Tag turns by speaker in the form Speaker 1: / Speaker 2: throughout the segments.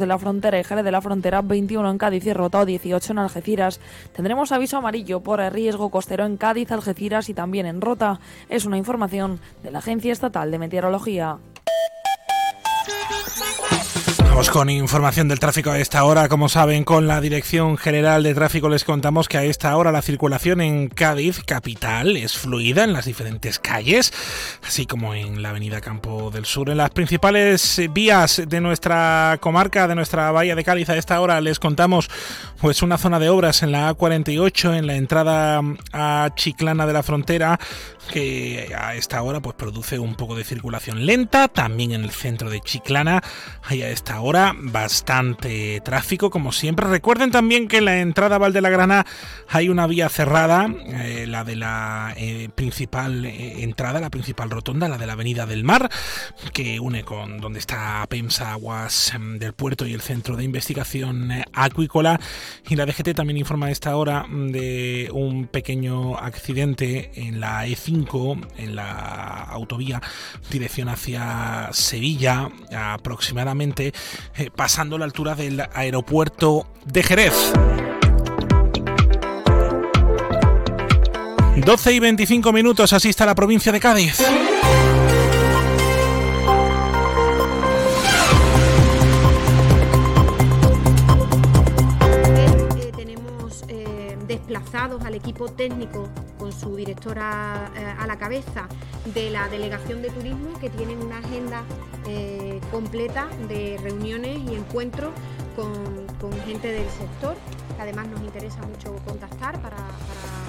Speaker 1: de la Frontera y Jerez de la Frontera, 21 en Cádiz y Rota 18 en Algeciras. Tendremos aviso amarillo por riesgo costero en Cádiz, Algeciras y también en Rota. Es una información de la Agencia Estatal de Meteorología.
Speaker 2: Vamos con información del tráfico a esta hora. Como saben, con la Dirección General de Tráfico les contamos que a esta hora la circulación en Cádiz, capital, es fluida en las diferentes calles, así como en la Avenida Campo del Sur. En las principales vías de nuestra comarca, de nuestra bahía de Cádiz, a esta hora les contamos pues una zona de obras en la A48, en la entrada a Chiclana de la Frontera, que a esta hora pues produce un poco de circulación lenta. También en el centro de Chiclana hay a esta ahora bastante tráfico, como siempre. Recuerden también que en la entrada a Valdelagrana hay una vía cerrada, eh, la de la eh, principal eh, entrada, la principal rotonda, la de la Avenida del Mar, que une con donde está PEMSA Aguas em, del Puerto y el Centro de Investigación Acuícola. Y la DGT también informa a esta hora de un pequeño accidente en la E5, en la autovía, dirección hacia Sevilla, aproximadamente eh, pasando la altura del aeropuerto de Jerez. 12 y 25 minutos, así está la provincia de Cádiz.
Speaker 3: Desplazados al equipo técnico con su directora eh, a la cabeza de la delegación de turismo que tienen una agenda eh, completa de reuniones y encuentros con, con gente del sector, que además nos interesa mucho contactar para, para,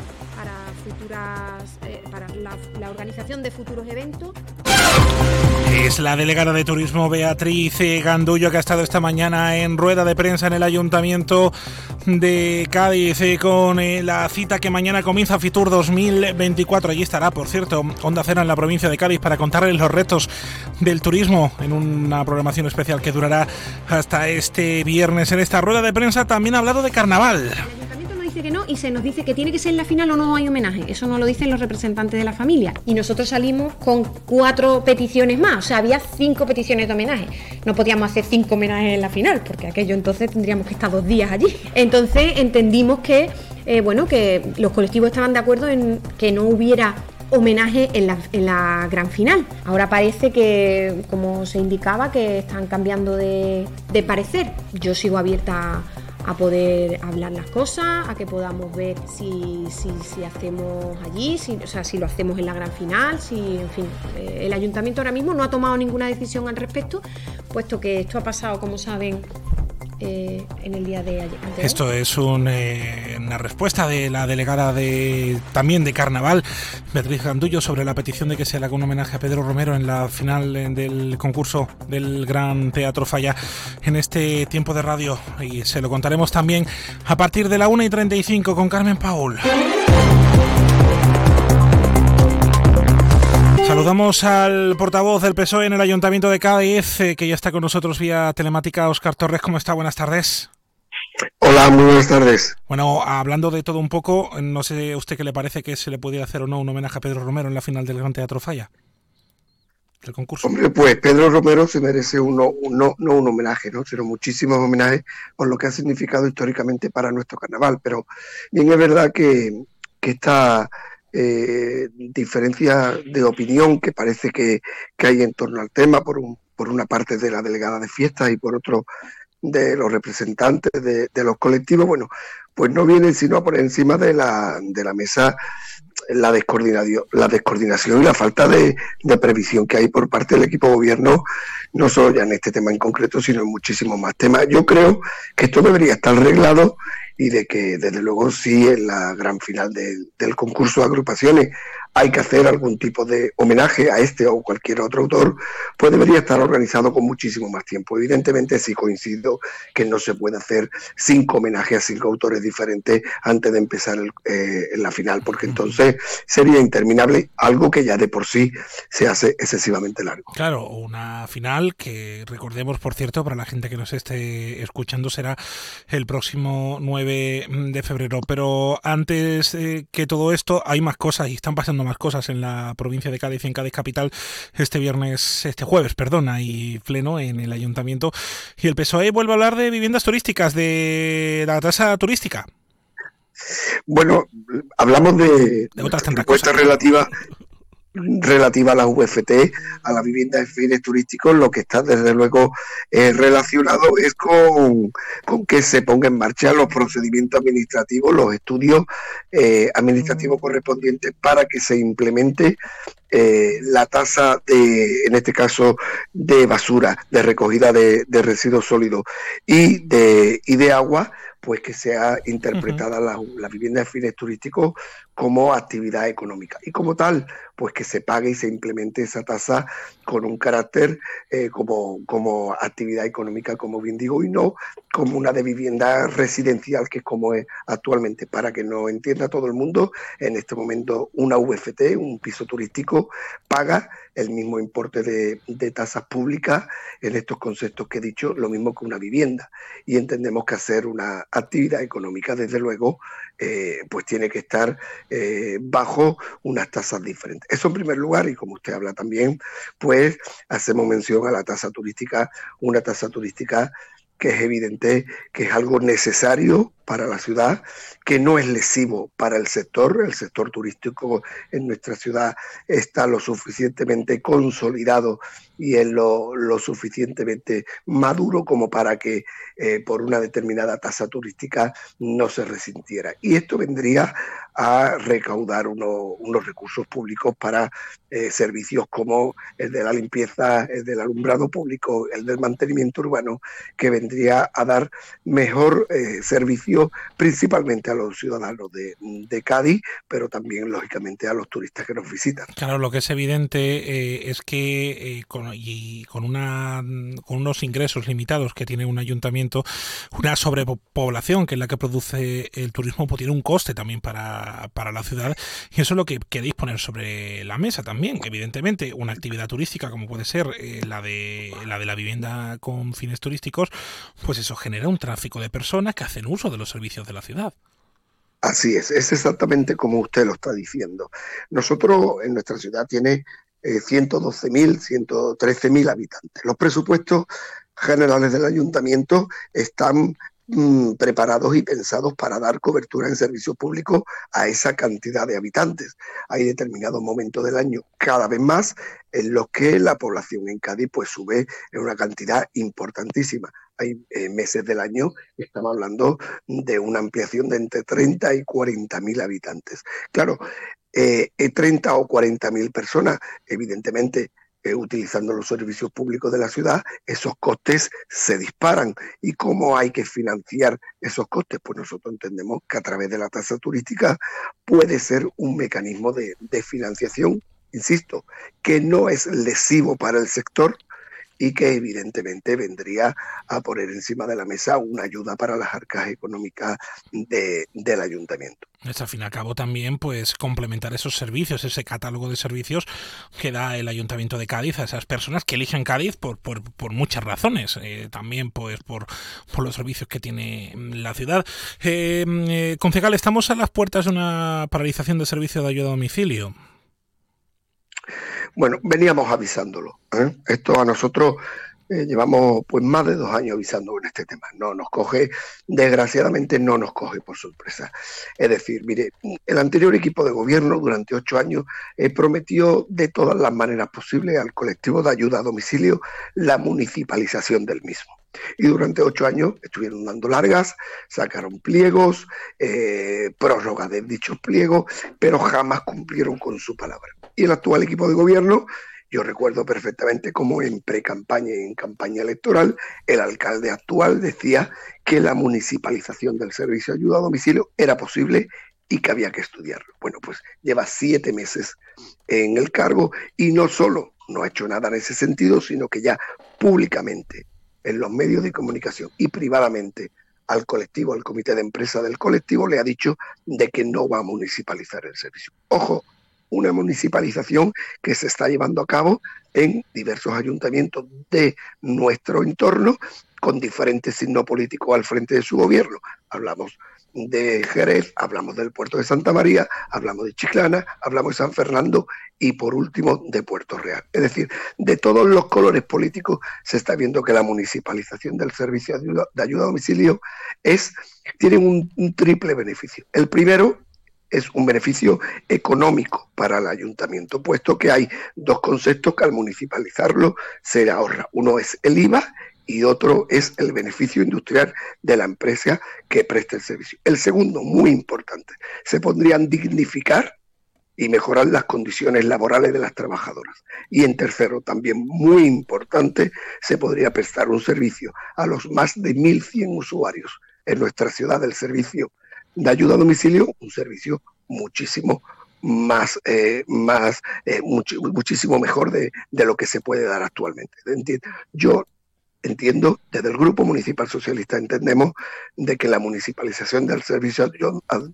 Speaker 3: para futuras, eh, para la, la organización de futuros eventos.
Speaker 2: Es la delegada de turismo Beatriz Gandullo que ha estado esta mañana en rueda de prensa en el ayuntamiento de Cádiz eh, con eh, la cita que mañana comienza Fitur 2024. Allí estará, por cierto, Onda Cera en la provincia de Cádiz para contarles los retos del turismo en una programación especial que durará hasta este viernes. En esta rueda de prensa también ha hablado de carnaval.
Speaker 3: Dice que no y se nos dice que tiene que ser en la final o no hay homenaje. Eso no lo dicen los representantes de la familia. Y nosotros salimos con cuatro peticiones más. O sea, había cinco peticiones de homenaje. No podíamos hacer cinco homenajes en la final, porque aquello entonces tendríamos que estar dos días allí. Entonces entendimos que, eh, bueno, que los colectivos estaban de acuerdo en que no hubiera homenaje en la, en la gran final. Ahora parece que, como se indicaba, que están cambiando de, de parecer. Yo sigo abierta a poder hablar las cosas, a que podamos ver si, si, si hacemos allí, si, o sea, si lo hacemos en la gran final, si, en fin, eh, el ayuntamiento ahora mismo no ha tomado ninguna decisión al respecto, puesto que esto ha pasado, como saben, eh, en el día de ayer.
Speaker 2: Esto es un, eh, una respuesta de la delegada de también de Carnaval, Beatriz Gandullo, sobre la petición de que se le haga un homenaje a Pedro Romero en la final eh, del concurso del Gran Teatro Falla en este tiempo de radio. Y se lo contaremos también a partir de la 1 y 35 con Carmen Paul. Saludamos al portavoz del PSOE en el Ayuntamiento de Cádiz, eh, que ya está con nosotros vía telemática, Óscar Torres. ¿Cómo está? Buenas tardes.
Speaker 4: Hola, muy buenas tardes.
Speaker 2: Bueno, hablando de todo un poco, no sé a usted qué le parece que se le pudiera hacer o no un homenaje a Pedro Romero en la final del Gran Teatro Falla. Del concurso.
Speaker 4: Hombre, pues Pedro Romero se merece uno, un- no, no un homenaje, ¿no? sino muchísimos homenajes por lo que ha significado históricamente para nuestro carnaval. Pero bien es verdad que, que esta eh, diferencia de opinión que parece que, que hay en torno al tema, por, un, por una parte de la delegada de fiestas y por otro de los representantes de, de los colectivos, bueno, pues no viene sino a poner encima de la, de la mesa la descoordinación, y la falta de, previsión que hay por parte del equipo gobierno, no solo ya en este tema en concreto, sino en muchísimos más temas. Yo creo que esto debería estar arreglado y de que, desde luego, sí, en la gran final del concurso de agrupaciones hay que hacer algún tipo de homenaje a este o cualquier otro autor, pues debería estar organizado con muchísimo más tiempo. Evidentemente, sí coincido que no se puede hacer cinco homenajes a cinco autores diferentes antes de empezar el- eh, en la final, porque entonces sería interminable, algo que ya de por sí se hace excesivamente largo.
Speaker 2: Claro, una final que recordemos, por cierto, para la gente que nos esté escuchando, será el próximo 9 de febrero. Pero antes eh, que todo esto, hay más cosas y están pasando pasando más cosas en la provincia de Cádiz, en Cádiz capital, este viernes, este jueves, perdona, hay pleno en el ayuntamiento. Y el PSOE vuelve a hablar de viviendas turísticas, de la tasa turística.
Speaker 4: Bueno, hablamos de,
Speaker 2: de otras tantas
Speaker 4: cosas relativa a la VFT, a la vivienda de fines turísticos, lo que está desde luego eh, relacionado es con, que se ponga en marcha los procedimientos administrativos, los estudios eh, administrativos correspondientes para que se implemente eh, la tasa de, en este caso, de basura, de recogida de, residuos sólidos y de, y de agua, pues que sea interpretada la, la, vivienda de fines turísticos como actividad económica. Y como tal, pues que se pague y se implemente esa tasa con un carácter eh, como, como actividad económica, como bien digo, y no como una de vivienda residencial, que es como es actualmente. Para que no entienda todo el mundo, en este momento una VFT, un piso turístico, paga el mismo importe de, de tasas públicas en estos conceptos que he dicho, lo mismo que una vivienda. Y entendemos que hacer una actividad económica, desde luego, eh, pues tiene que estar eh, bajo unas tasas diferentes. Eso en primer lugar, y como usted habla también, pues hacemos mención a la tasa turística, una tasa turística que es evidente que es algo necesario para la ciudad, que no es lesivo para el sector. El sector turístico en nuestra ciudad está lo suficientemente consolidado y es lo, suficientemente maduro como para que eh, por una determinada tasa turística no se resintiera. Y esto vendría a recaudar unos recursos públicos para eh, servicios como el de la limpieza, el del alumbrado público, el del mantenimiento urbano, que vendría a dar mejor eh, servicio principalmente a los ciudadanos de, Cádiz, pero también lógicamente a los turistas que nos visitan.
Speaker 2: Claro, lo que es evidente eh, es que con, y con, una, con unos ingresos limitados que tiene un ayuntamiento, una sobrepoblación que es la que produce el turismo, pues tiene un coste también para para, la ciudad y eso es lo que queréis poner sobre la mesa también. Evidentemente, una actividad turística como puede ser eh, la, de, la de la vivienda con fines turísticos, pues eso genera un tráfico de personas que hacen uso de los servicios de la ciudad.
Speaker 4: Así es, es exactamente como usted lo está diciendo. Nosotros en nuestra ciudad tiene eh, 112.000, 113.000 habitantes. Los presupuestos generales del ayuntamiento están Mm, preparados y pensados para dar cobertura en servicios públicos a esa cantidad de habitantes. Hay determinados momentos del año, cada vez más, en los que la población en Cádiz pues sube en una cantidad importantísima. Hay eh, meses del año, estamos hablando de una ampliación de entre 30 y 40 mil habitantes. Claro, eh, 30 eh, o 40 mil personas, evidentemente, eh, utilizando los servicios públicos de la ciudad, esos costes se disparan. ¿Y cómo hay que financiar esos costes? Pues nosotros entendemos que a través de la tasa turística puede ser un mecanismo de, de financiación, insisto, que no es lesivo para el sector, y que evidentemente vendría a poner encima de la mesa una ayuda para las arcas económicas del ayuntamiento.
Speaker 2: Es al fin y al cabo también pues complementar esos servicios, ese catálogo de servicios que da el Ayuntamiento de Cádiz a esas personas que eligen Cádiz por, por, muchas razones, eh, también pues por, por los servicios que tiene la ciudad. Eh, eh, concejal, estamos a las puertas de una paralización de servicio de ayuda a domicilio.
Speaker 4: Bueno, veníamos avisándolo. ¿eh? Esto a nosotros eh, llevamos pues más de dos años avisando en este tema. No nos coge, desgraciadamente no nos coge por sorpresa. Es decir, mire, el anterior equipo de gobierno durante ocho años eh, prometió de todas las maneras posibles al colectivo de ayuda a domicilio la municipalización del mismo. Y durante ocho años estuvieron dando largas, sacaron pliegos, eh, prórroga de dichos pliegos, pero jamás cumplieron con su palabra. Y el actual equipo de gobierno, yo recuerdo perfectamente cómo en pre-campaña y en campaña electoral, el alcalde actual decía que la municipalización del servicio de ayuda a domicilio era posible y que había que estudiarlo. Bueno, pues lleva siete meses en el cargo y no solo no ha hecho nada en ese sentido, sino que ya públicamente en los medios de comunicación y privadamente al colectivo, al comité de empresa del colectivo, le ha dicho de que no va a municipalizar el servicio. Ojo, una municipalización que se está llevando a cabo en diversos ayuntamientos de nuestro entorno con diferentes signos políticos al frente de su gobierno. Hablamos de Jerez, hablamos del puerto de Santa María, hablamos de Chiclana, hablamos de San Fernando y por último de Puerto Real. Es decir, de todos los colores políticos se está viendo que la municipalización del servicio de ayuda, a domicilio es, tiene un, un triple beneficio. El primero es un beneficio económico para el ayuntamiento, puesto que hay dos conceptos que al municipalizarlo se ahorra. Uno es el IVA y otro es el beneficio industrial de la empresa que presta el servicio. El segundo, muy importante, se podrían dignificar y mejorar las condiciones laborales de las trabajadoras. Y en tercero, también muy importante, se podría prestar un servicio a los más de 1.100 usuarios en nuestra ciudad del servicio de ayuda a domicilio, un servicio muchísimo más, eh, más eh, muchísimo mejor de, de, lo que se puede dar actualmente. Yo entiendo, desde el Grupo Municipal Socialista entendemos de que la municipalización del servicio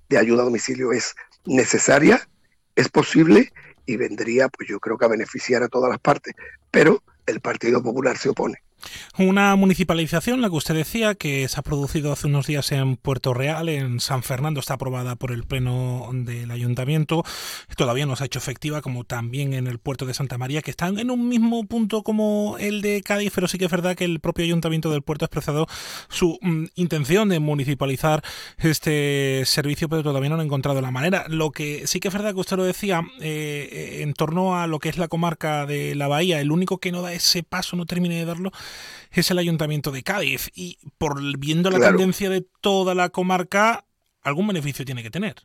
Speaker 4: de ayuda a domicilio es necesaria, es posible y vendría, pues yo creo que a beneficiar a todas las partes, pero el Partido Popular se opone.
Speaker 2: Una municipalización, la que usted decía, que se ha producido hace unos días en Puerto Real, en San Fernando, está aprobada por el Pleno del Ayuntamiento, todavía no se ha hecho efectiva, como también en el puerto de Santa María, que están en un mismo punto como el de Cádiz, pero sí que es verdad que el propio Ayuntamiento del puerto ha expresado su mm, intención de municipalizar este servicio, pero todavía no han encontrado la manera. Lo que sí que es verdad que usted lo decía, eh, en torno a lo que es la comarca de la Bahía, el único que no da ese paso, no termine de darlo, es el ayuntamiento de Cádiz. Y por viendo la tendencia de toda la comarca, algún beneficio tiene que tener.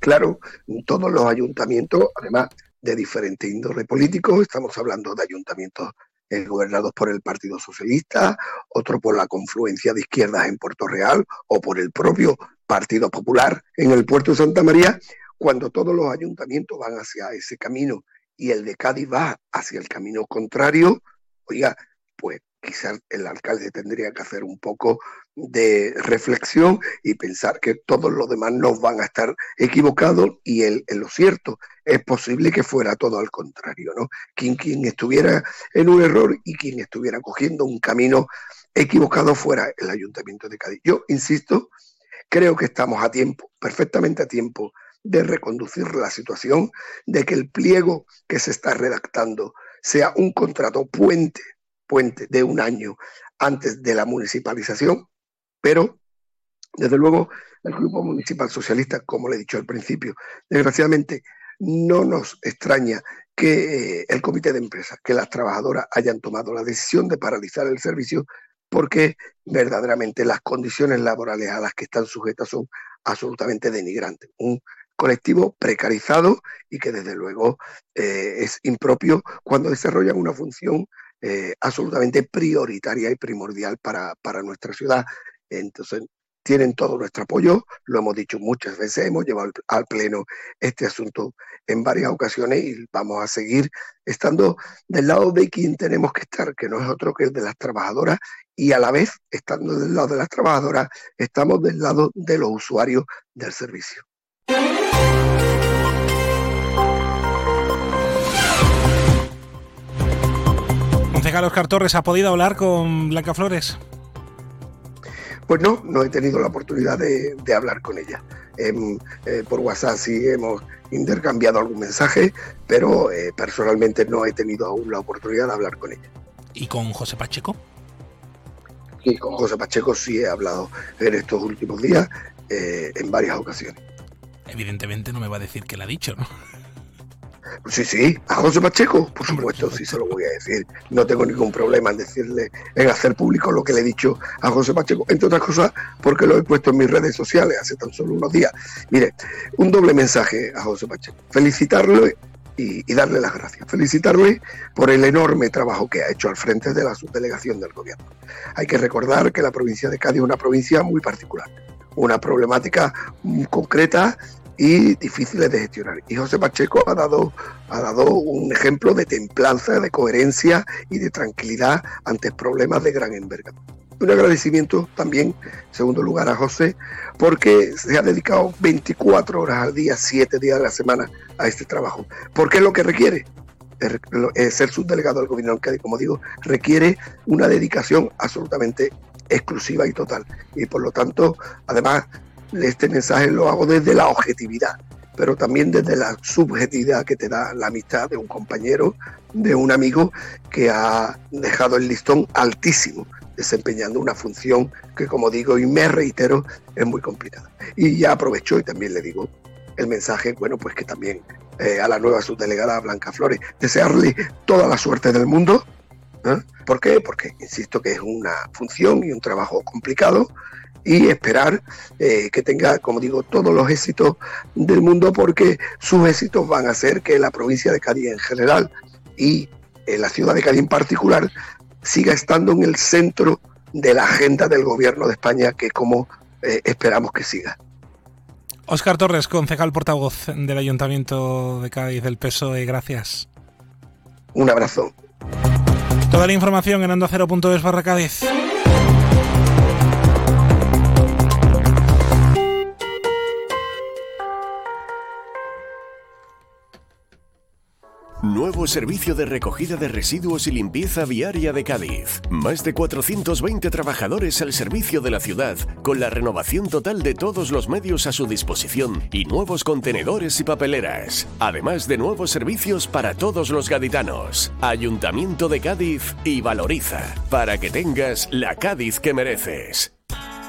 Speaker 4: Claro, todos los ayuntamientos, además de diferente índole político, estamos hablando de ayuntamientos eh, gobernados por el Partido Socialista, otro por la confluencia de izquierdas en Puerto Real o por el propio Partido Popular en el puerto de Santa María, cuando todos los ayuntamientos van hacia ese camino y el de Cádiz va hacia el camino contrario, oiga, pues quizás el alcalde tendría que hacer un poco de reflexión y pensar que todos los demás no van a estar equivocados y en lo cierto es posible que fuera todo al contrario, ¿no? Quien, quien estuviera en un error y quien estuviera cogiendo un camino equivocado fuera el ayuntamiento de Cádiz. Yo insisto, creo que estamos a tiempo, perfectamente a tiempo de reconducir la situación, de que el pliego que se está redactando sea un contrato puente de un año antes de la municipalización, pero desde luego el Grupo Municipal Socialista, como le he dicho al principio, desgraciadamente no nos extraña que eh, el comité de empresa, que las trabajadoras hayan tomado la decisión de paralizar el servicio porque verdaderamente las condiciones laborales a las que están sujetas son absolutamente denigrantes. Un colectivo precarizado y que desde luego eh, es impropio cuando desarrollan una función eh, absolutamente prioritaria y primordial para, para nuestra ciudad. Entonces, tienen todo nuestro apoyo, lo hemos dicho muchas veces, hemos llevado al Pleno este asunto en varias ocasiones y vamos a seguir estando del lado de quien tenemos que estar, que no es otro que el de las trabajadoras, y a la vez, estando del lado de las trabajadoras, estamos del lado de los usuarios del servicio.
Speaker 2: Carlos Cartorres, ¿ha podido hablar con Blanca Flores?
Speaker 4: Pues no, no he tenido la oportunidad de, hablar con ella. Em, eh, por WhatsApp sí hemos intercambiado algún mensaje, pero eh, personalmente no he tenido aún la oportunidad de hablar con ella.
Speaker 2: ¿Y con José Pacheco?
Speaker 4: Y con José Pacheco sí he hablado en estos últimos días eh, en varias ocasiones.
Speaker 2: Evidentemente no me va a decir que la ha dicho, ¿no?
Speaker 4: Sí, sí, a José Pacheco, por supuesto, sí se lo voy a decir. No tengo ningún problema en decirle, en hacer público lo que le he dicho a José Pacheco, entre otras cosas porque lo he puesto en mis redes sociales hace tan solo unos días. Mire, un doble mensaje a José Pacheco. Felicitarle y, y, darle las gracias. Felicitarle por el enorme trabajo que ha hecho al frente de la subdelegación del gobierno. Hay que recordar que la provincia de Cádiz es una provincia muy particular, una problemática concreta y difíciles de gestionar. Y José Pacheco ha dado, ha dado un ejemplo de templanza, de coherencia y de tranquilidad ante problemas de gran envergadura. Un agradecimiento también, en segundo lugar, a José, porque se ha dedicado 24 horas al día, 7 días de la semana a este trabajo, porque es lo que requiere. Ser subdelegado del gobierno Cádiz, como digo, requiere una dedicación absolutamente exclusiva y total. Y por lo tanto, además, este mensaje lo hago desde la objetividad, pero también desde la subjetividad que te da la amistad de un compañero, de un amigo que ha dejado el listón altísimo, desempeñando una función que, como digo y me reitero, es muy complicada. Y ya aprovecho y también le digo el mensaje, bueno, pues que también eh, a la nueva subdelegada Blanca Flores, desearle toda la suerte del mundo. ¿eh? ¿Por qué? Porque insisto que es una función y un trabajo complicado, y esperar eh, que tenga, como digo, todos los éxitos del mundo porque sus éxitos van a hacer que la provincia de Cádiz en general y en la ciudad de Cádiz en particular siga estando en el centro de la agenda del gobierno de España que como eh, esperamos que siga.
Speaker 2: Óscar Torres, concejal portavoz del Ayuntamiento de Cádiz del PSOE, gracias.
Speaker 4: Un abrazo.
Speaker 2: Toda la información en andacero.es barra Cádiz.
Speaker 5: Nuevo servicio de recogida de residuos y limpieza viaria de Cádiz. Más de 420 trabajadores al servicio de la ciudad, con la renovación total de todos los medios a su disposición y nuevos contenedores y papeleras. Además de nuevos servicios para todos los gaditanos. Ayuntamiento de Cádiz y Valoriza, para que tengas la Cádiz que mereces.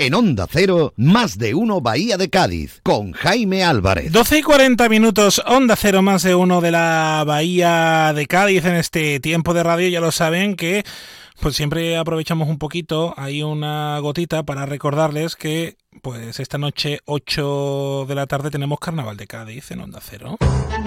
Speaker 6: En Onda Cero, más de uno Bahía de Cádiz, con Jaime Álvarez.
Speaker 2: 12 y 40 minutos, Onda Cero, más de uno de la Bahía de Cádiz en este tiempo de radio. Ya lo saben que pues siempre aprovechamos un poquito, hay una gotita para recordarles que pues esta noche 8 de la tarde tenemos Carnaval de Cádiz en Onda Cero.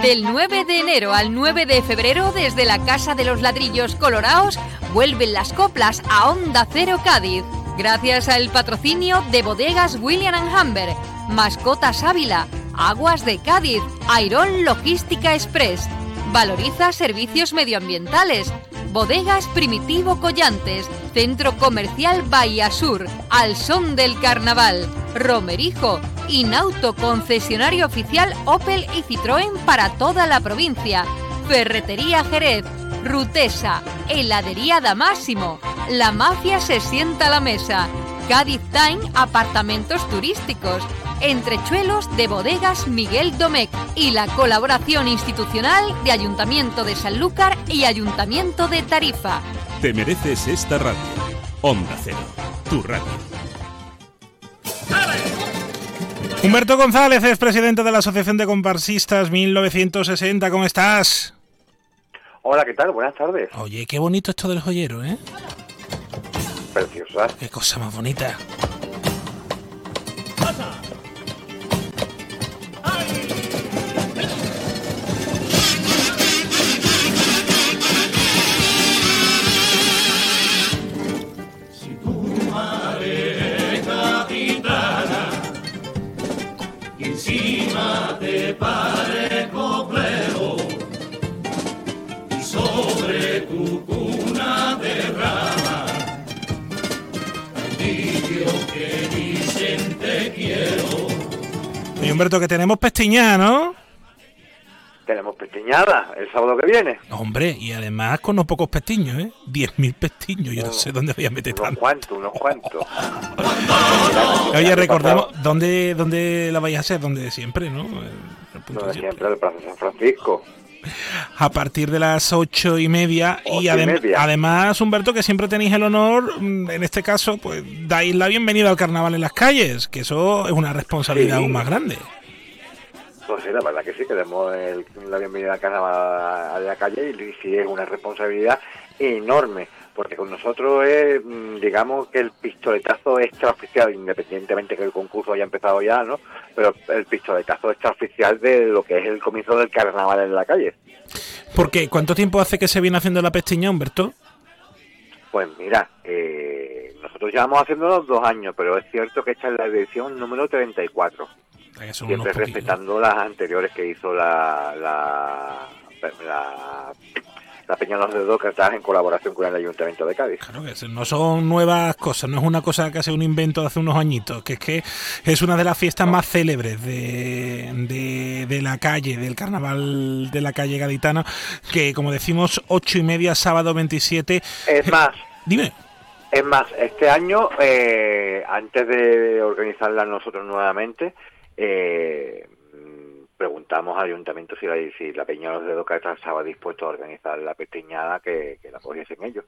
Speaker 7: Del 9 de enero al 9 de febrero desde la Casa de los Ladrillos Colorados vuelven las coplas a Onda Cero Cádiz Gracias al patrocinio de bodegas William Humber, Mascotas Ávila, Aguas de Cádiz, Airón Logística Express, Valoriza Servicios Medioambientales, Bodegas Primitivo Collantes, Centro Comercial Bahía Sur, Al Son del Carnaval, Romerijo, Inauto Concesionario Oficial Opel y Citroën para toda la provincia, Ferretería Jerez, Rutesa, Heladería Máximo, La Mafia se sienta a la mesa, Cádiz Time Apartamentos Turísticos, Entrechuelos de Bodegas Miguel Domecq y la colaboración institucional de Ayuntamiento de Sanlúcar y Ayuntamiento de Tarifa.
Speaker 8: Te mereces esta radio. Onda Cero, tu radio.
Speaker 2: Humberto González es presidente de la Asociación de Comparsistas 1960. ¿Cómo estás?
Speaker 9: Hola, ¿qué tal? Buenas tardes.
Speaker 2: Oye, qué bonito esto del joyero, ¿eh?
Speaker 9: Preciosa.
Speaker 2: Qué cosa más bonita.
Speaker 10: Si Y
Speaker 2: Humberto, que tenemos pestiñada, ¿no?
Speaker 9: Tenemos pestiñada el sábado que viene.
Speaker 2: Hombre, y además con unos pocos pestiños, ¿eh? 10.000 pestiños, yo no sé dónde voy a meter
Speaker 9: Unos
Speaker 2: tanto.
Speaker 9: cuantos, unos cuantos.
Speaker 2: Oye, recordemos, ¿dónde, ¿dónde la vais a hacer? Donde siempre, ¿no? El punto
Speaker 9: Lo
Speaker 2: de siempre,
Speaker 9: el Plaza San Francisco.
Speaker 2: A partir de las ocho y media. y,
Speaker 9: Ocho y
Speaker 2: adem-
Speaker 9: media.
Speaker 2: además, Humberto, que siempre tenéis el honor, mm, en este caso, pues dais la bienvenida al carnaval en las calles, que eso es una responsabilidad
Speaker 9: Sí.
Speaker 2: aún más grande.
Speaker 9: Pues sí, la verdad que sí, que demos el- la bienvenida al carnaval a la calle y sí es una responsabilidad enorme, porque con nosotros es, mm, digamos, que el pistoletazo extraoficial, independientemente que el concurso haya empezado ya, ¿no? Pero el pistoletazo extraoficial de lo que es el comienzo del carnaval en la calle.
Speaker 2: ¿Por qué? ¿Cuánto tiempo hace que se viene haciendo la pestiña, Humberto?
Speaker 9: Pues mira, eh, nosotros llevamos haciéndolo dos años, pero es cierto que esta es la edición número 34.
Speaker 2: Son
Speaker 9: Siempre respetando las anteriores que hizo la, la, la, la Peña de los Demócratas en colaboración con el Ayuntamiento de Cádiz.
Speaker 2: Claro que no son nuevas cosas, no es una cosa que hace un invento de hace unos añitos, que es que es una de las fiestas más célebres de, de, de la calle, del carnaval de la calle gaditana, que como decimos, ocho y media, sábado 27.
Speaker 9: Es más,
Speaker 2: Dime.
Speaker 9: Es más, este año, eh, antes de organizarla nosotros nuevamente, eh, preguntamos al ayuntamiento si la, si la Peña de los Dedos estaba dispuesto a organizar la pestiñada que, que la cogiesen ellos.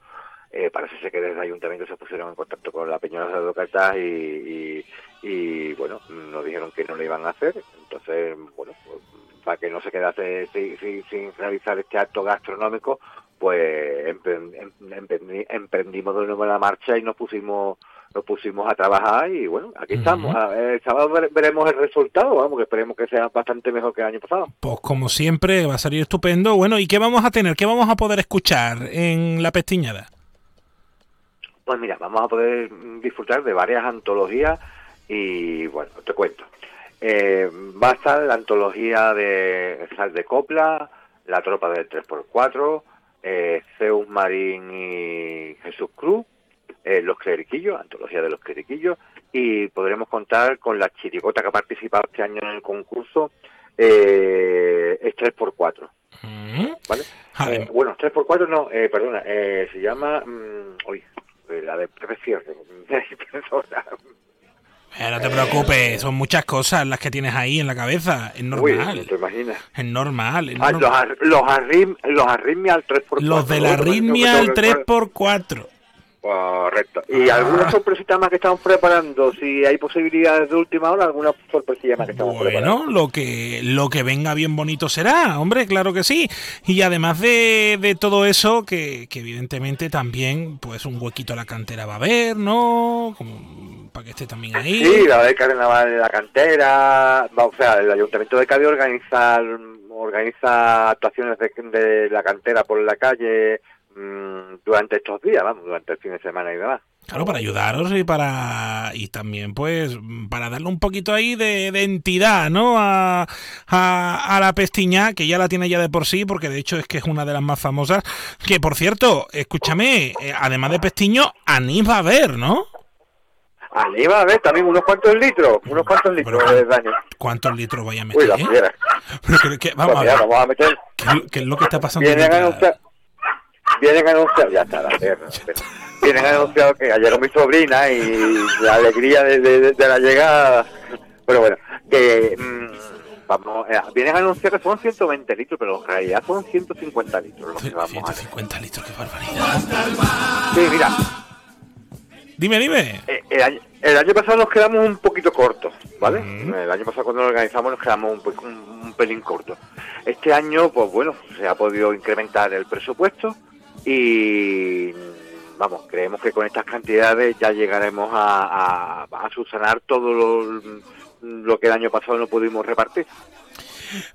Speaker 9: Eh, parece ser que desde el ayuntamiento se pusieron en contacto con la Peña de los Dedos y, y, y, bueno, nos dijeron que no lo iban a hacer. Entonces, bueno, pues, para que no se quedase sin, sin- realizar este acto gastronómico, pues em- emprendi- emprendimos de nuevo la marcha y nos pusimos nos pusimos a trabajar y bueno, aquí estamos. El sábado vere- veremos el resultado, vamos, que esperemos que sea bastante mejor que el año pasado.
Speaker 2: Pues como siempre, va a salir estupendo. Bueno, ¿y qué vamos a tener? ¿Qué vamos a poder escuchar en la pestiñada?
Speaker 9: Pues mira, vamos a poder disfrutar de varias antologías y bueno, te cuento. Eh, va a estar la antología de Sal de Copla, La Tropa del 3x4, eh, Zeus Marín y Jesús Cruz, eh, Los Cleriquillos, antología de los Cleriquillos, y podremos contar con la chirigota que ha participado este año en el concurso, eh, es 3x4. ¿Vale? Eh, bueno, 3x4 no, eh, perdona, eh, se llama. mm, uy, eh, la de Pepe Cierre.
Speaker 2: Eh, no te preocupes, son muchas cosas las que tienes ahí en la cabeza. Es
Speaker 9: Uy,
Speaker 2: normal.
Speaker 9: no te imaginas.
Speaker 2: Es normal. es
Speaker 9: Ah, los,
Speaker 2: normal.
Speaker 9: ar- los, arrim, los arritmia al 3x4.
Speaker 2: Los de la arritmia al
Speaker 9: que- tengo que-
Speaker 2: 3x4.
Speaker 9: Correcto. Y
Speaker 2: Ah.
Speaker 9: alguna sorpresita más que estamos preparando. Si hay posibilidades de última hora, alguna sorpresilla más que estamos preparando.
Speaker 2: Bueno, lo que, lo que venga bien bonito será, hombre, claro que sí. Y además de, de todo eso, que, que evidentemente también, pues un huequito a la cantera va a haber, ¿no? Como para que esté también ahí.
Speaker 9: Sí, la de carnaval de la cantera, va, o sea, el Ayuntamiento de Cádiz organiza, organiza actuaciones de, de la cantera por la calle mm, durante estos días, vamos, durante el fin de semana y demás.
Speaker 2: Claro, para ayudaros y para y también pues para darle un poquito ahí de, de entidad, ¿no? A, a, a la pestiña, que ya la tiene ya de por sí, porque de hecho es que es una de las más famosas. Que por cierto, escúchame, eh, además de pestiño, anís va a haber, ¿no?
Speaker 9: Allí va a haber también unos cuantos litros, unos cuantos litros.
Speaker 2: ¿Cuántos litros vaya a
Speaker 9: Uy, la
Speaker 2: meter?
Speaker 9: fiera.
Speaker 2: Pero que- vamos,
Speaker 9: Pues
Speaker 2: a
Speaker 9: mira,
Speaker 2: ver,
Speaker 9: vamos a meter,
Speaker 2: ¿qué, es lo- qué es lo que está pasando?
Speaker 9: vienen a
Speaker 2: aquí?
Speaker 9: anunciar, vienen a anunciar, ya está, la tierra, vienen a anunciar que ayer mi sobrina y la alegría de, de- de la llegada, pero bueno, que mm, vamos, eh, vienen a anunciar que son 120 litros, pero en realidad son 150 litros lo que vamos a
Speaker 2: 150 litros, qué barbaridad.
Speaker 9: Sí, mira,
Speaker 2: Dime, dime.
Speaker 9: eh, el, año, el año pasado nos quedamos un poquito cortos, ¿vale? El año pasado cuando lo organizamos nos quedamos un, un- un pelín cortos. Este año, pues bueno, se ha podido incrementar el presupuesto y vamos, creemos que con estas cantidades ya llegaremos a, a, a subsanar todo lo, lo que el año pasado no pudimos repartir.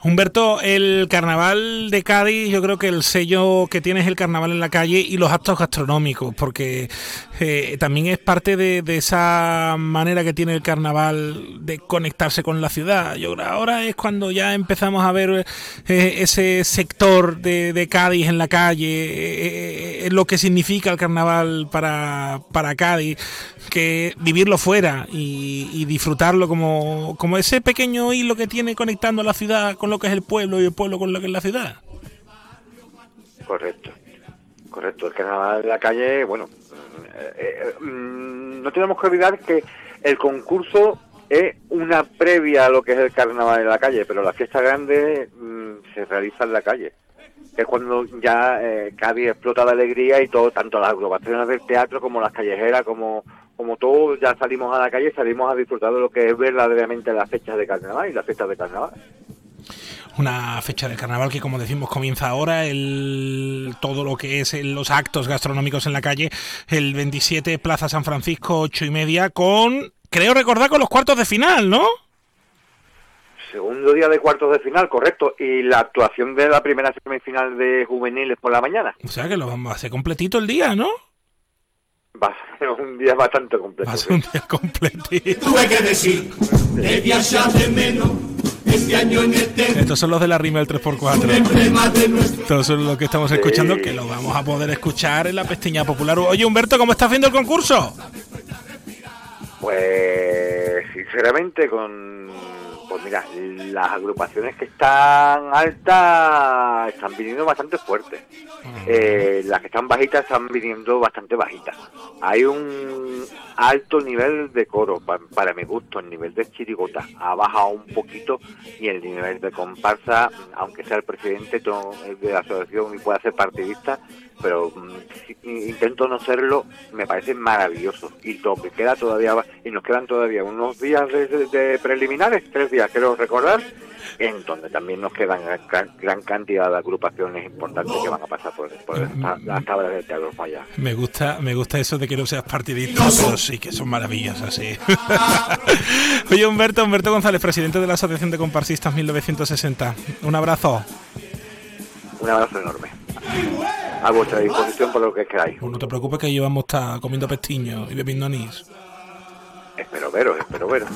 Speaker 2: Humberto, el carnaval de Cádiz, yo creo que el sello que tiene es el carnaval en la calle y los actos gastronómicos, porque eh, también es parte de, esa manera que tiene el carnaval de conectarse con la ciudad. Yo ahora es cuando ya empezamos a ver eh, ese sector de, Cádiz en la calle, eh, lo que significa el carnaval para, para Cádiz, que vivirlo fuera y, y disfrutarlo como, como ese pequeño hilo que tiene conectando a la ciudad con lo que es el pueblo y el pueblo con lo que es la ciudad.
Speaker 9: Correcto, correcto. El carnaval de la calle, bueno, eh, eh, mm, no tenemos que olvidar que el concurso es una previa a lo que es el carnaval de la calle, pero la fiesta grande mm, se realiza en la calle. Es cuando ya eh, Cádiz explota de alegría y todo, tanto las agrupaciones del teatro como las callejeras, como, como todo, ya salimos a la calle y salimos a disfrutar de lo que es verdaderamente las fechas de carnaval y las fiestas de carnaval.
Speaker 2: Una fecha del carnaval que, como decimos, comienza ahora. El, todo lo que es el- los actos gastronómicos en la calle. El 27, Plaza San Francisco, 8 y media, con, creo recordar, con los cuartos de final, ¿no?
Speaker 9: Segundo día de cuartos de final, correcto. Y la actuación de la primera semifinal de juveniles por la mañana.
Speaker 2: O sea que lo vamos a hacer completito el día, ¿no?
Speaker 9: Va a ser un día bastante completo.
Speaker 2: Va a ser un día completito.
Speaker 11: Tuve que decir, menos este año en este
Speaker 2: Estos son los de la rima del 3x4.
Speaker 11: emblema de nuestro
Speaker 2: Estos son los que estamos escuchando, que lo vamos a poder escuchar en la pestaña popular. Oye, Humberto, ¿cómo estás viendo el concurso?
Speaker 9: Pues sinceramente con pues mira, las agrupaciones que están altas están viniendo bastante fuertes. Eh, las que están bajitas están viniendo bastante bajitas. Hay un alto nivel de coro, pa- para mi gusto, el nivel de chirigota ha bajado un poquito y el nivel de comparsa, aunque sea el presidente de la asociación y pueda ser partidista, pero mm, intento no serlo, me parece maravilloso. Y lo que queda todavía, va- y nos quedan todavía unos días de, preliminares, tres días quiero recordar, en donde también nos quedan gran, gran cantidad de agrupaciones importantes que van a pasar por, por esta- las tablas de Teatro Falla.
Speaker 2: Me gusta, me gusta eso de que no seas partidista, pero sí que son maravillosas, sí. Oye, Humberto, Humberto González, presidente de la Asociación de Comparsistas 1960. Un abrazo.
Speaker 9: Un abrazo enorme. A vuestra disposición por lo que queráis.
Speaker 2: No te preocupes que llevamos está comiendo pestiños y bebiendo anís.
Speaker 9: Espero veros, espero veros.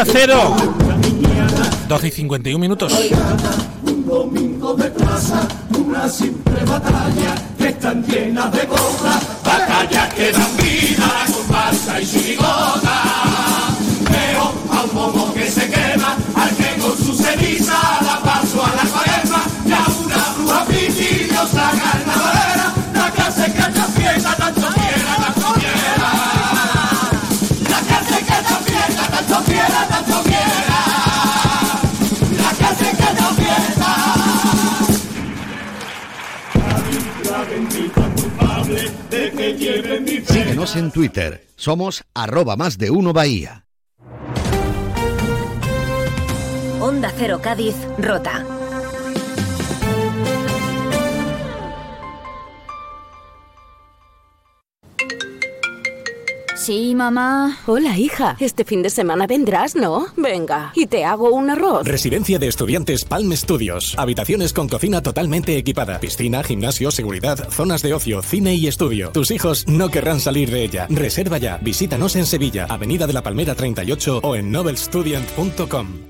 Speaker 2: Onda Cero. 12 y 51 minutos.
Speaker 11: Un domingo de plaza, una simple batalla que están llenas de cosas,
Speaker 6: Síguenos en Twitter. Somos arroba más de uno Bahía.
Speaker 12: Onda Cero Cádiz, Rota.
Speaker 13: Sí, mamá.
Speaker 14: Hola, hija. Este fin de semana vendrás, ¿no? Venga, y te hago un arroz.
Speaker 15: Residencia de estudiantes Palm Studios. Habitaciones con cocina totalmente equipada. Piscina, gimnasio, seguridad, zonas de ocio, cine y estudio. Tus hijos no querrán salir de ella. Reserva ya. Visítanos en Sevilla, Avenida de la Palmera 38 o en nobelstudent.com.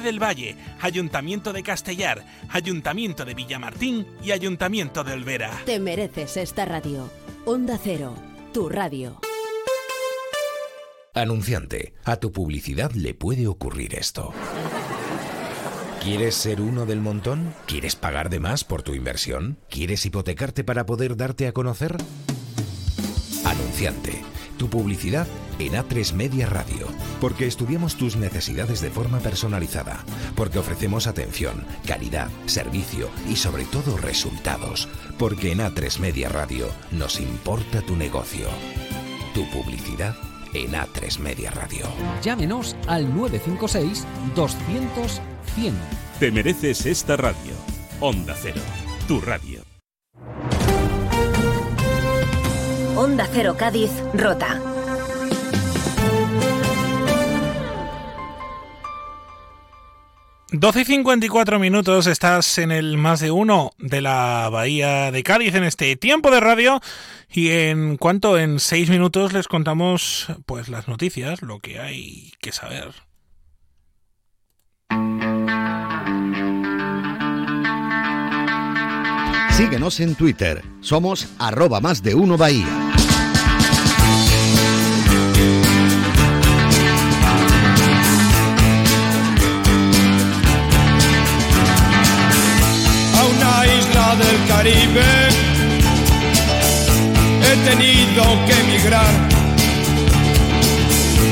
Speaker 2: del Valle, Ayuntamiento de Castellar, Ayuntamiento de Villamartín y Ayuntamiento de Olvera.
Speaker 14: Te mereces esta radio. Onda Cero, tu radio.
Speaker 16: Anunciante, a tu publicidad le puede ocurrir esto. ¿Quieres ser uno del montón? ¿Quieres pagar de más por tu inversión? ¿Quieres hipotecarte para poder darte a conocer? Anunciante, tu publicidad en A3 Media Radio, porque estudiamos tus necesidades de forma personalizada, porque ofrecemos atención, calidad, servicio y sobre todo resultados, porque en A3 Media Radio nos importa tu negocio. Tu publicidad en A3 Media Radio.
Speaker 17: Llámenos al 956 200 100.
Speaker 8: Te mereces esta radio. Onda Cero, tu radio.
Speaker 18: Onda Cero Cádiz, Rota.
Speaker 2: Doce y 54 minutos, estás en el más de uno de la Bahía de Cádiz en este tiempo de radio y en cuanto en seis minutos les contamos pues las noticias, lo que hay que saber.
Speaker 6: Síguenos en Twitter, somos arroba más de uno Bahía.
Speaker 19: Del Caribe. He tenido que emigrar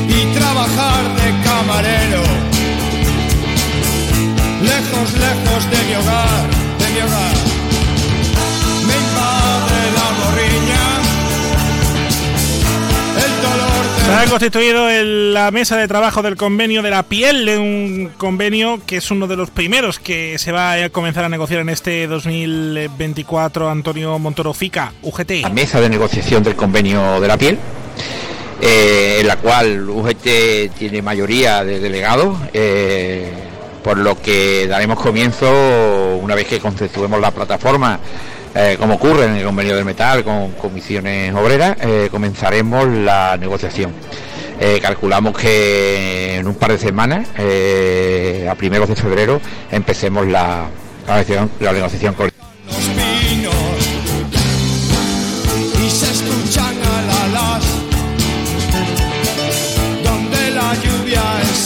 Speaker 19: y trabajar de camarero. Lejos, lejos de mi hogar, de mi hogar.
Speaker 2: Se ha constituido el- la mesa de trabajo del convenio de la piel, un convenio que es uno de los primeros que se va a comenzar a negociar en este 2024. Antonio Montoro Fica, UGT.
Speaker 20: la mesa de negociación del convenio de la piel, eh, en la cual UGT tiene mayoría de delegados, eh, por lo que daremos comienzo, una vez que constituemos la plataforma, eh, como ocurre en el convenio del metal con comisiones obreras, eh, comenzaremos la negociación. Eh, calculamos que en un par de semanas, a primeros de febrero, empecemos la, negociación- la negociación.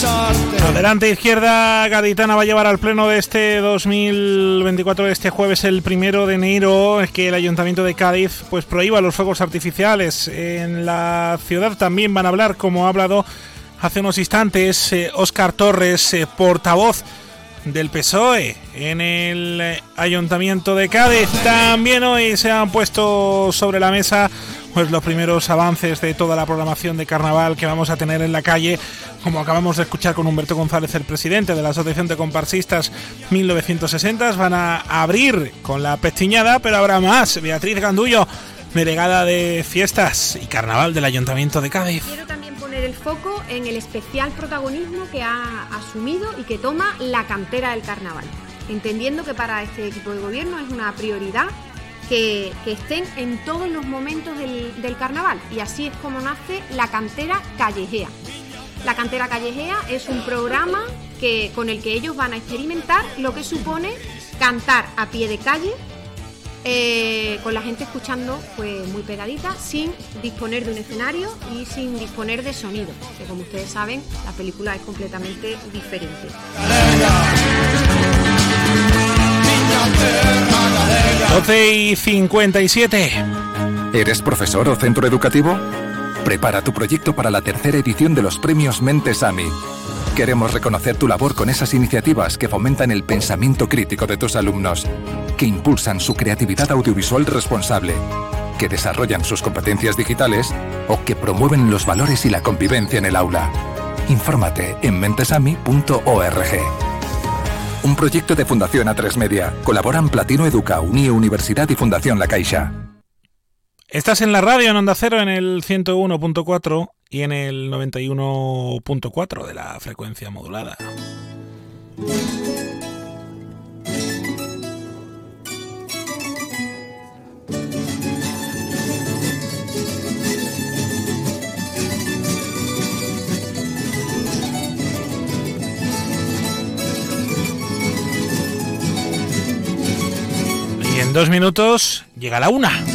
Speaker 19: Lluvia es arte.
Speaker 2: Adelante izquierda gaditana va a llevar al pleno de este 2024, este jueves el primero de enero, es que el Ayuntamiento de Cádiz pues prohíba los fuegos artificiales. En la ciudad también van a hablar, como ha hablado hace unos instantes, Óscar Torres, eh, portavoz del PSOE en el eh, Ayuntamiento de Cádiz. También hoy se han puesto sobre la mesa pues los primeros avances de toda la programación de carnaval que vamos a tener en la calle, como acabamos de escuchar con Humberto González, el presidente de la Asociación de Comparsistas 1960, van a abrir con la pestiñada, pero habrá más. Beatriz Gandullo, delegada de fiestas y carnaval del Ayuntamiento de Cádiz.
Speaker 3: Quiero también poner el foco en el especial protagonismo que ha asumido y que toma la cantera del carnaval, entendiendo que para este equipo de gobierno es una prioridad que, estén en todos los momentos del, del carnaval y así es como nace la cantera callejea. La cantera callejea es un programa que, con el que ellos van a experimentar lo que supone cantar a pie de calle eh, con la gente escuchando pues muy pegadita, sin disponer de un escenario y sin disponer de sonido, que como ustedes saben, la película es completamente diferente.
Speaker 2: 12 y 57.
Speaker 21: ¿Eres profesor o centro educativo? Prepara tu proyecto para la tercera edición de los premios Mentes AMI. Queremos reconocer tu labor con esas iniciativas que fomentan el pensamiento crítico de tus alumnos, que impulsan su creatividad audiovisual responsable, que desarrollan sus competencias digitales o que promueven los valores y la convivencia en el aula. Infórmate en mentesami.org. Un proyecto de Fundación A3 Media. Colaboran Platino Educa, Unie Universidad y Fundación La Caixa.
Speaker 2: Estás en la radio en Onda Cero en el 101.4 y en el 91.4 de la frecuencia modulada. Dos minutos llega la una.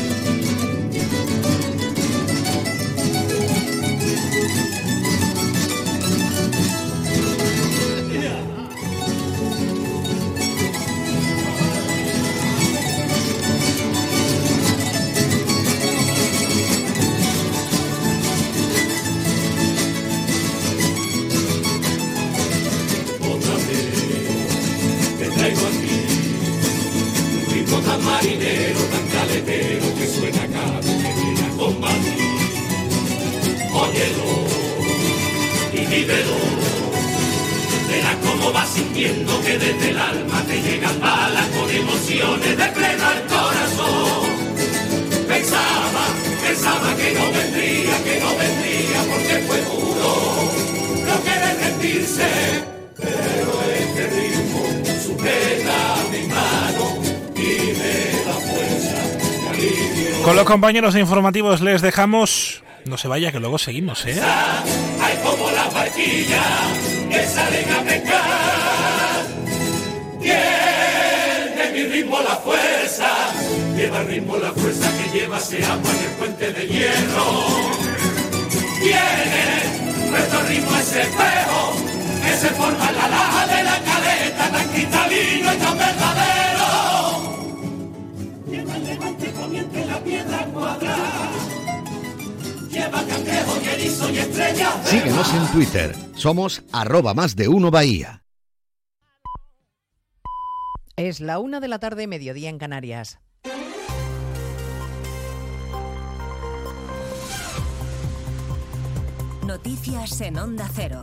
Speaker 2: Compañeros informativos les dejamos. No se vaya, que luego seguimos, ¿eh?
Speaker 19: Hay como la barquilla que salen a pescar. Tiene mi ritmo la fuerza, lleva ritmo la fuerza que lleva ese agua en el puente de hierro. Tiene nuestro ritmo ese espejo que se forma en la laja de la caleta tan cristalino y tan verdadero. El levante comiente la piedra cuadrada. Lleva cangrejo y erizo y de
Speaker 6: Síguenos en Twitter. Somos arroba más de uno Bahía.
Speaker 22: Es la una de la tarde, mediodía en Canarias.
Speaker 18: Noticias en Onda Cero.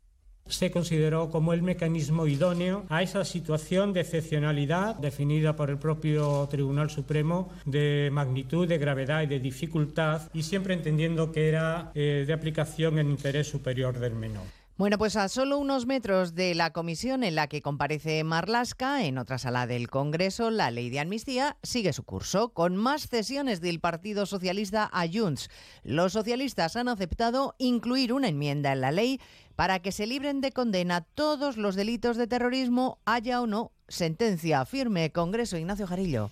Speaker 23: Se consideró como el mecanismo idóneo a esa situación de excepcionalidad definida por el propio Tribunal Supremo de magnitud, de gravedad y de dificultad y siempre entendiendo que era eh, de aplicación en interés superior del menor.
Speaker 22: Bueno, pues a solo unos metros de la comisión en la que comparece Marlasca, en otra sala del Congreso, la ley de amnistía sigue su curso, con más cesiones del Partido Socialista a Junts. Los socialistas han aceptado incluir una enmienda en la ley para que se libren de condena todos los delitos de terrorismo, haya o no sentencia firme. Congreso, Ignacio Jarillo.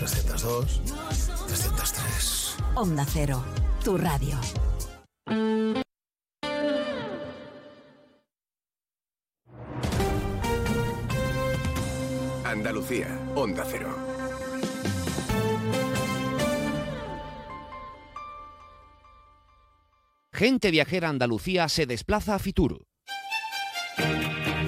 Speaker 24: 302, 303.
Speaker 18: Onda Cero, tu radio.
Speaker 25: Andalucía, Onda Cero.
Speaker 26: Gente viajera Andalucía se desplaza a Fitur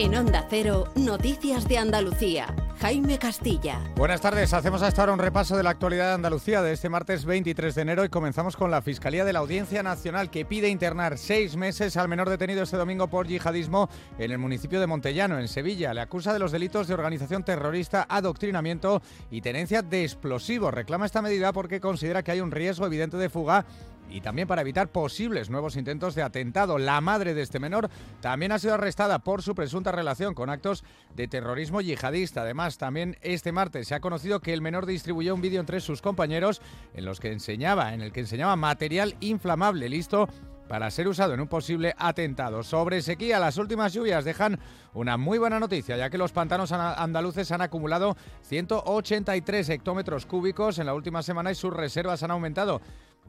Speaker 18: En Onda Cero, Noticias de Andalucía. Jaime Castilla.
Speaker 27: Buenas tardes, hacemos hasta ahora un repaso de la actualidad de Andalucía de este martes 23 de enero y comenzamos con la Fiscalía de la Audiencia Nacional que pide internar seis meses al menor detenido este domingo por yihadismo en el municipio de Montellano, en Sevilla. Le acusa de los delitos de organización terrorista, adoctrinamiento y tenencia de explosivos. Reclama esta medida porque considera que hay un riesgo evidente de fuga y también para evitar posibles nuevos intentos de atentado. La madre de este menor también ha sido arrestada por su presunta relación con actos de terrorismo yihadista. Además, también este martes se ha conocido que el menor distribuyó un vídeo entre sus compañeros en los que enseñaba, en el que enseñaba material inflamable listo para ser usado en un posible atentado. Sobre sequía, las últimas lluvias dejan una muy buena noticia, ya que los pantanos andaluces han acumulado 183 hectómetros cúbicos en la última semana y sus reservas han aumentado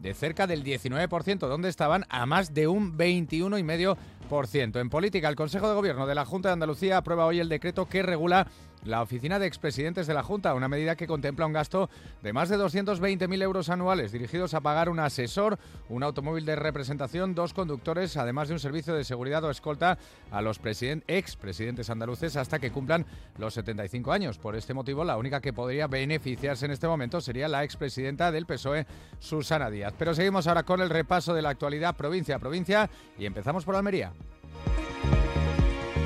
Speaker 27: de cerca del 19%, donde estaban a más de un 21,5%. En política, el Consejo de Gobierno de la Junta de Andalucía aprueba hoy el decreto que regula la oficina de expresidentes de la Junta, una medida que contempla un gasto de más de 220.000 euros anuales dirigidos a pagar un asesor, un automóvil de representación, dos conductores, además de un servicio de seguridad o escolta a los expresidentes andaluces hasta que cumplan los 75 años. Por este motivo, la única que podría beneficiarse en este momento sería la expresidenta del PSOE, Susana Díaz. Pero seguimos ahora con el repaso de la actualidad provincia a provincia y empezamos por Almería.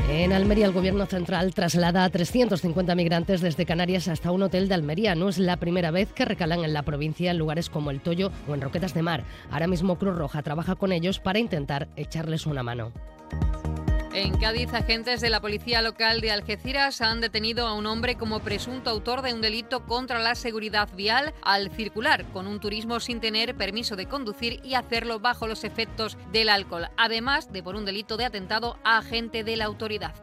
Speaker 28: En Almería, el Gobierno central traslada a 350 migrantes desde Canarias hasta un hotel de Almería. No es la primera vez que recalan en la provincia en lugares como El Toyo o en Roquetas de Mar. Ahora mismo Cruz Roja trabaja con ellos para intentar echarles una mano.
Speaker 7: En Cádiz, agentes de la policía local de Algeciras han detenido a un hombre como presunto autor de un delito contra la seguridad vial al circular con un turismo sin tener permiso de conducir y hacerlo bajo los efectos del alcohol, además de por un delito de atentado a agente de la autoridad.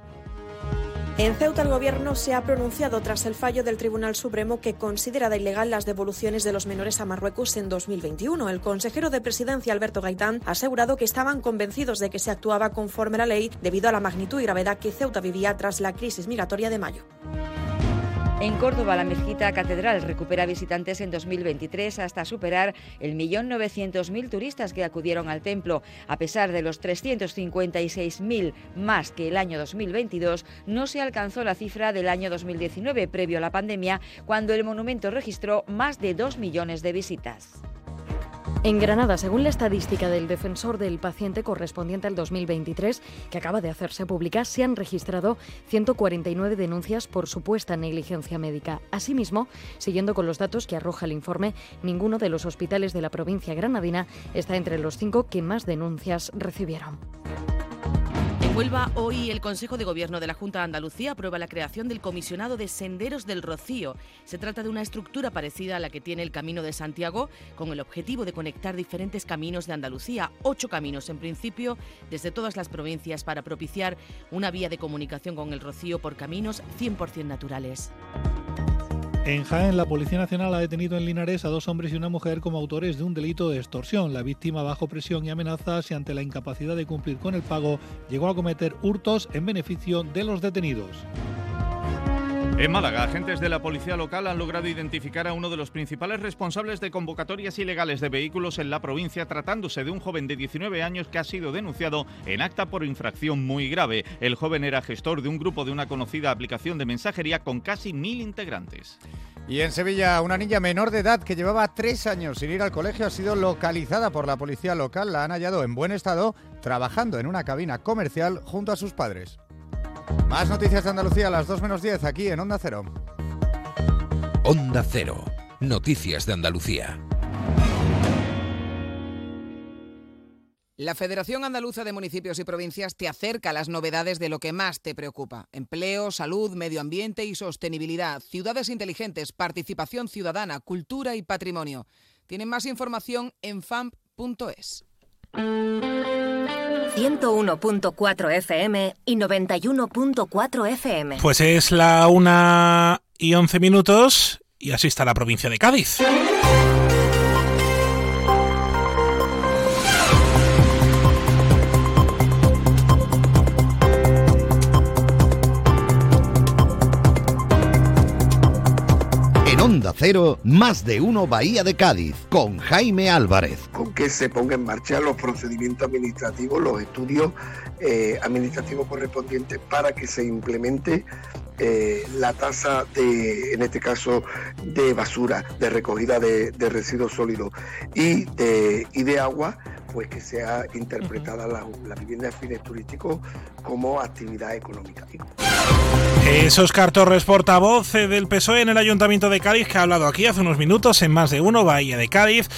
Speaker 29: En Ceuta el Gobierno se ha pronunciado tras el fallo del Tribunal Supremo que considera de ilegal las devoluciones de los menores a Marruecos en 2021. El consejero de Presidencia, Alberto Gaitán, ha asegurado que estaban convencidos de que se actuaba conforme a la ley debido a la magnitud y gravedad que Ceuta vivía tras la crisis migratoria de mayo.
Speaker 30: En Córdoba, la mezquita catedral recupera visitantes en 2023 hasta superar el millón mil turistas que acudieron al templo. A pesar de los 356.000 más que el año 2022, no se alcanzó la cifra del año 2019, previo a la pandemia, cuando el monumento registró más de 2 millones de visitas.
Speaker 31: En Granada, según la estadística del defensor del paciente correspondiente al 2023, que acaba de hacerse pública, se han registrado 149 denuncias por supuesta negligencia médica. Asimismo, siguiendo con los datos que arroja el informe, ninguno de los hospitales de la provincia granadina está entre los cinco que más denuncias recibieron.
Speaker 32: Huelva, hoy el Consejo de Gobierno de la Junta de Andalucía aprueba la creación del Comisionado de Senderos del Rocío. Se trata de una estructura parecida a la que tiene el Camino de Santiago, con el objetivo de conectar diferentes caminos de Andalucía, ocho caminos en principio, desde todas las provincias para propiciar una vía de comunicación con el Rocío por caminos 100% naturales.
Speaker 33: En Jaén, la Policía Nacional ha detenido en Linares a dos hombres y una mujer como autores de un delito de extorsión. La víctima, bajo presión y amenazas y ante la incapacidad de cumplir con el pago, llegó a cometer hurtos en beneficio de los detenidos.
Speaker 34: En Málaga, agentes de la policía local han logrado identificar a uno de los principales responsables de convocatorias ilegales de vehículos en la provincia, tratándose de un joven de 19 años que ha sido denunciado en acta por infracción muy grave. El joven era gestor de un grupo de una conocida aplicación de mensajería con casi mil integrantes.
Speaker 27: Y en Sevilla, una niña menor de edad que llevaba tres años sin ir al colegio ha sido localizada por la policía local. La han hallado en buen estado, trabajando en una cabina comercial junto a sus padres. Más noticias de Andalucía a las 2 menos 10 aquí en Onda Cero.
Speaker 16: Onda Cero. Noticias de Andalucía.
Speaker 35: La Federación Andaluza de Municipios y Provincias te acerca a las novedades de lo que más te preocupa. Empleo, salud, medio ambiente y sostenibilidad, ciudades inteligentes, participación ciudadana, cultura y patrimonio. Tienen más información en famp.es.
Speaker 12: 101.4 FM y 91.4 FM.
Speaker 2: Pues es la una y 11 minutos y así está la provincia de Cádiz.
Speaker 6: Onda Cero, más de uno Bahía de Cádiz, con Jaime Álvarez.
Speaker 4: Con que se ponga en marcha los procedimientos administrativos, los estudios eh, administrativos correspondientes para que se implemente eh, la tasa de, en este caso, de basura, de recogida de, residuos sólidos y de agua pues que sea interpretada la, vivienda de fines turísticos como actividad económica.
Speaker 2: Es Oscar Torres, portavoz del PSOE en el Ayuntamiento de Cádiz, que ha hablado aquí hace unos minutos en más de uno, Bahía de Cádiz,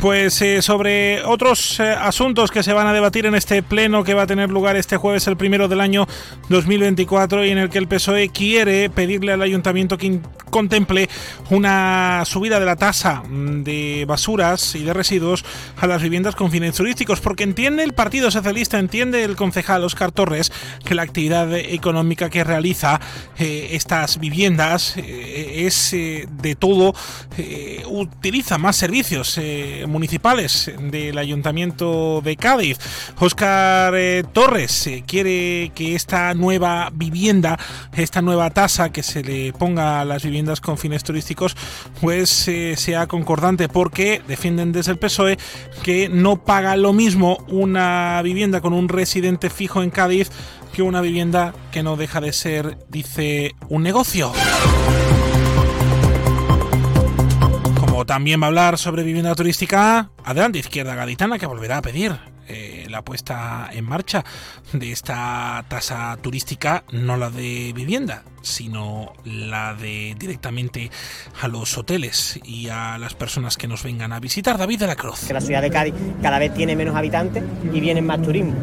Speaker 2: pues eh, sobre otros eh, asuntos que se van a debatir en este pleno que va a tener lugar este jueves, el primero del año 2024, y en el que el PSOE quiere pedirle al Ayuntamiento que contemple una subida de la tasa mm, de basuras y de residuos a las viviendas con fines turísticos, porque entiende el Partido Socialista, entiende el concejal Oscar Torres que la actividad económica que realiza eh, estas viviendas eh, es eh, de todo, utiliza más servicios municipales del Ayuntamiento de Cádiz. Oscar Torres quiere que esta nueva vivienda, esta nueva tasa que se le ponga a las viviendas con fines turísticos, pues sea concordante, porque defienden desde el PSOE que no paga lo mismo una vivienda con un residente fijo en Cádiz que una vivienda que no deja de ser, dice, un negocio. Como también va a hablar sobre vivienda turística, adelante Izquierda Gaditana, que volverá a pedir eh, la puesta en marcha de esta tasa turística, no la de vivienda, sino la de directamente a los hoteles y a las personas que nos vengan a visitar. David de la Cruz.
Speaker 36: La ciudad de Cádiz cada vez tiene menos habitantes y vienen más turismo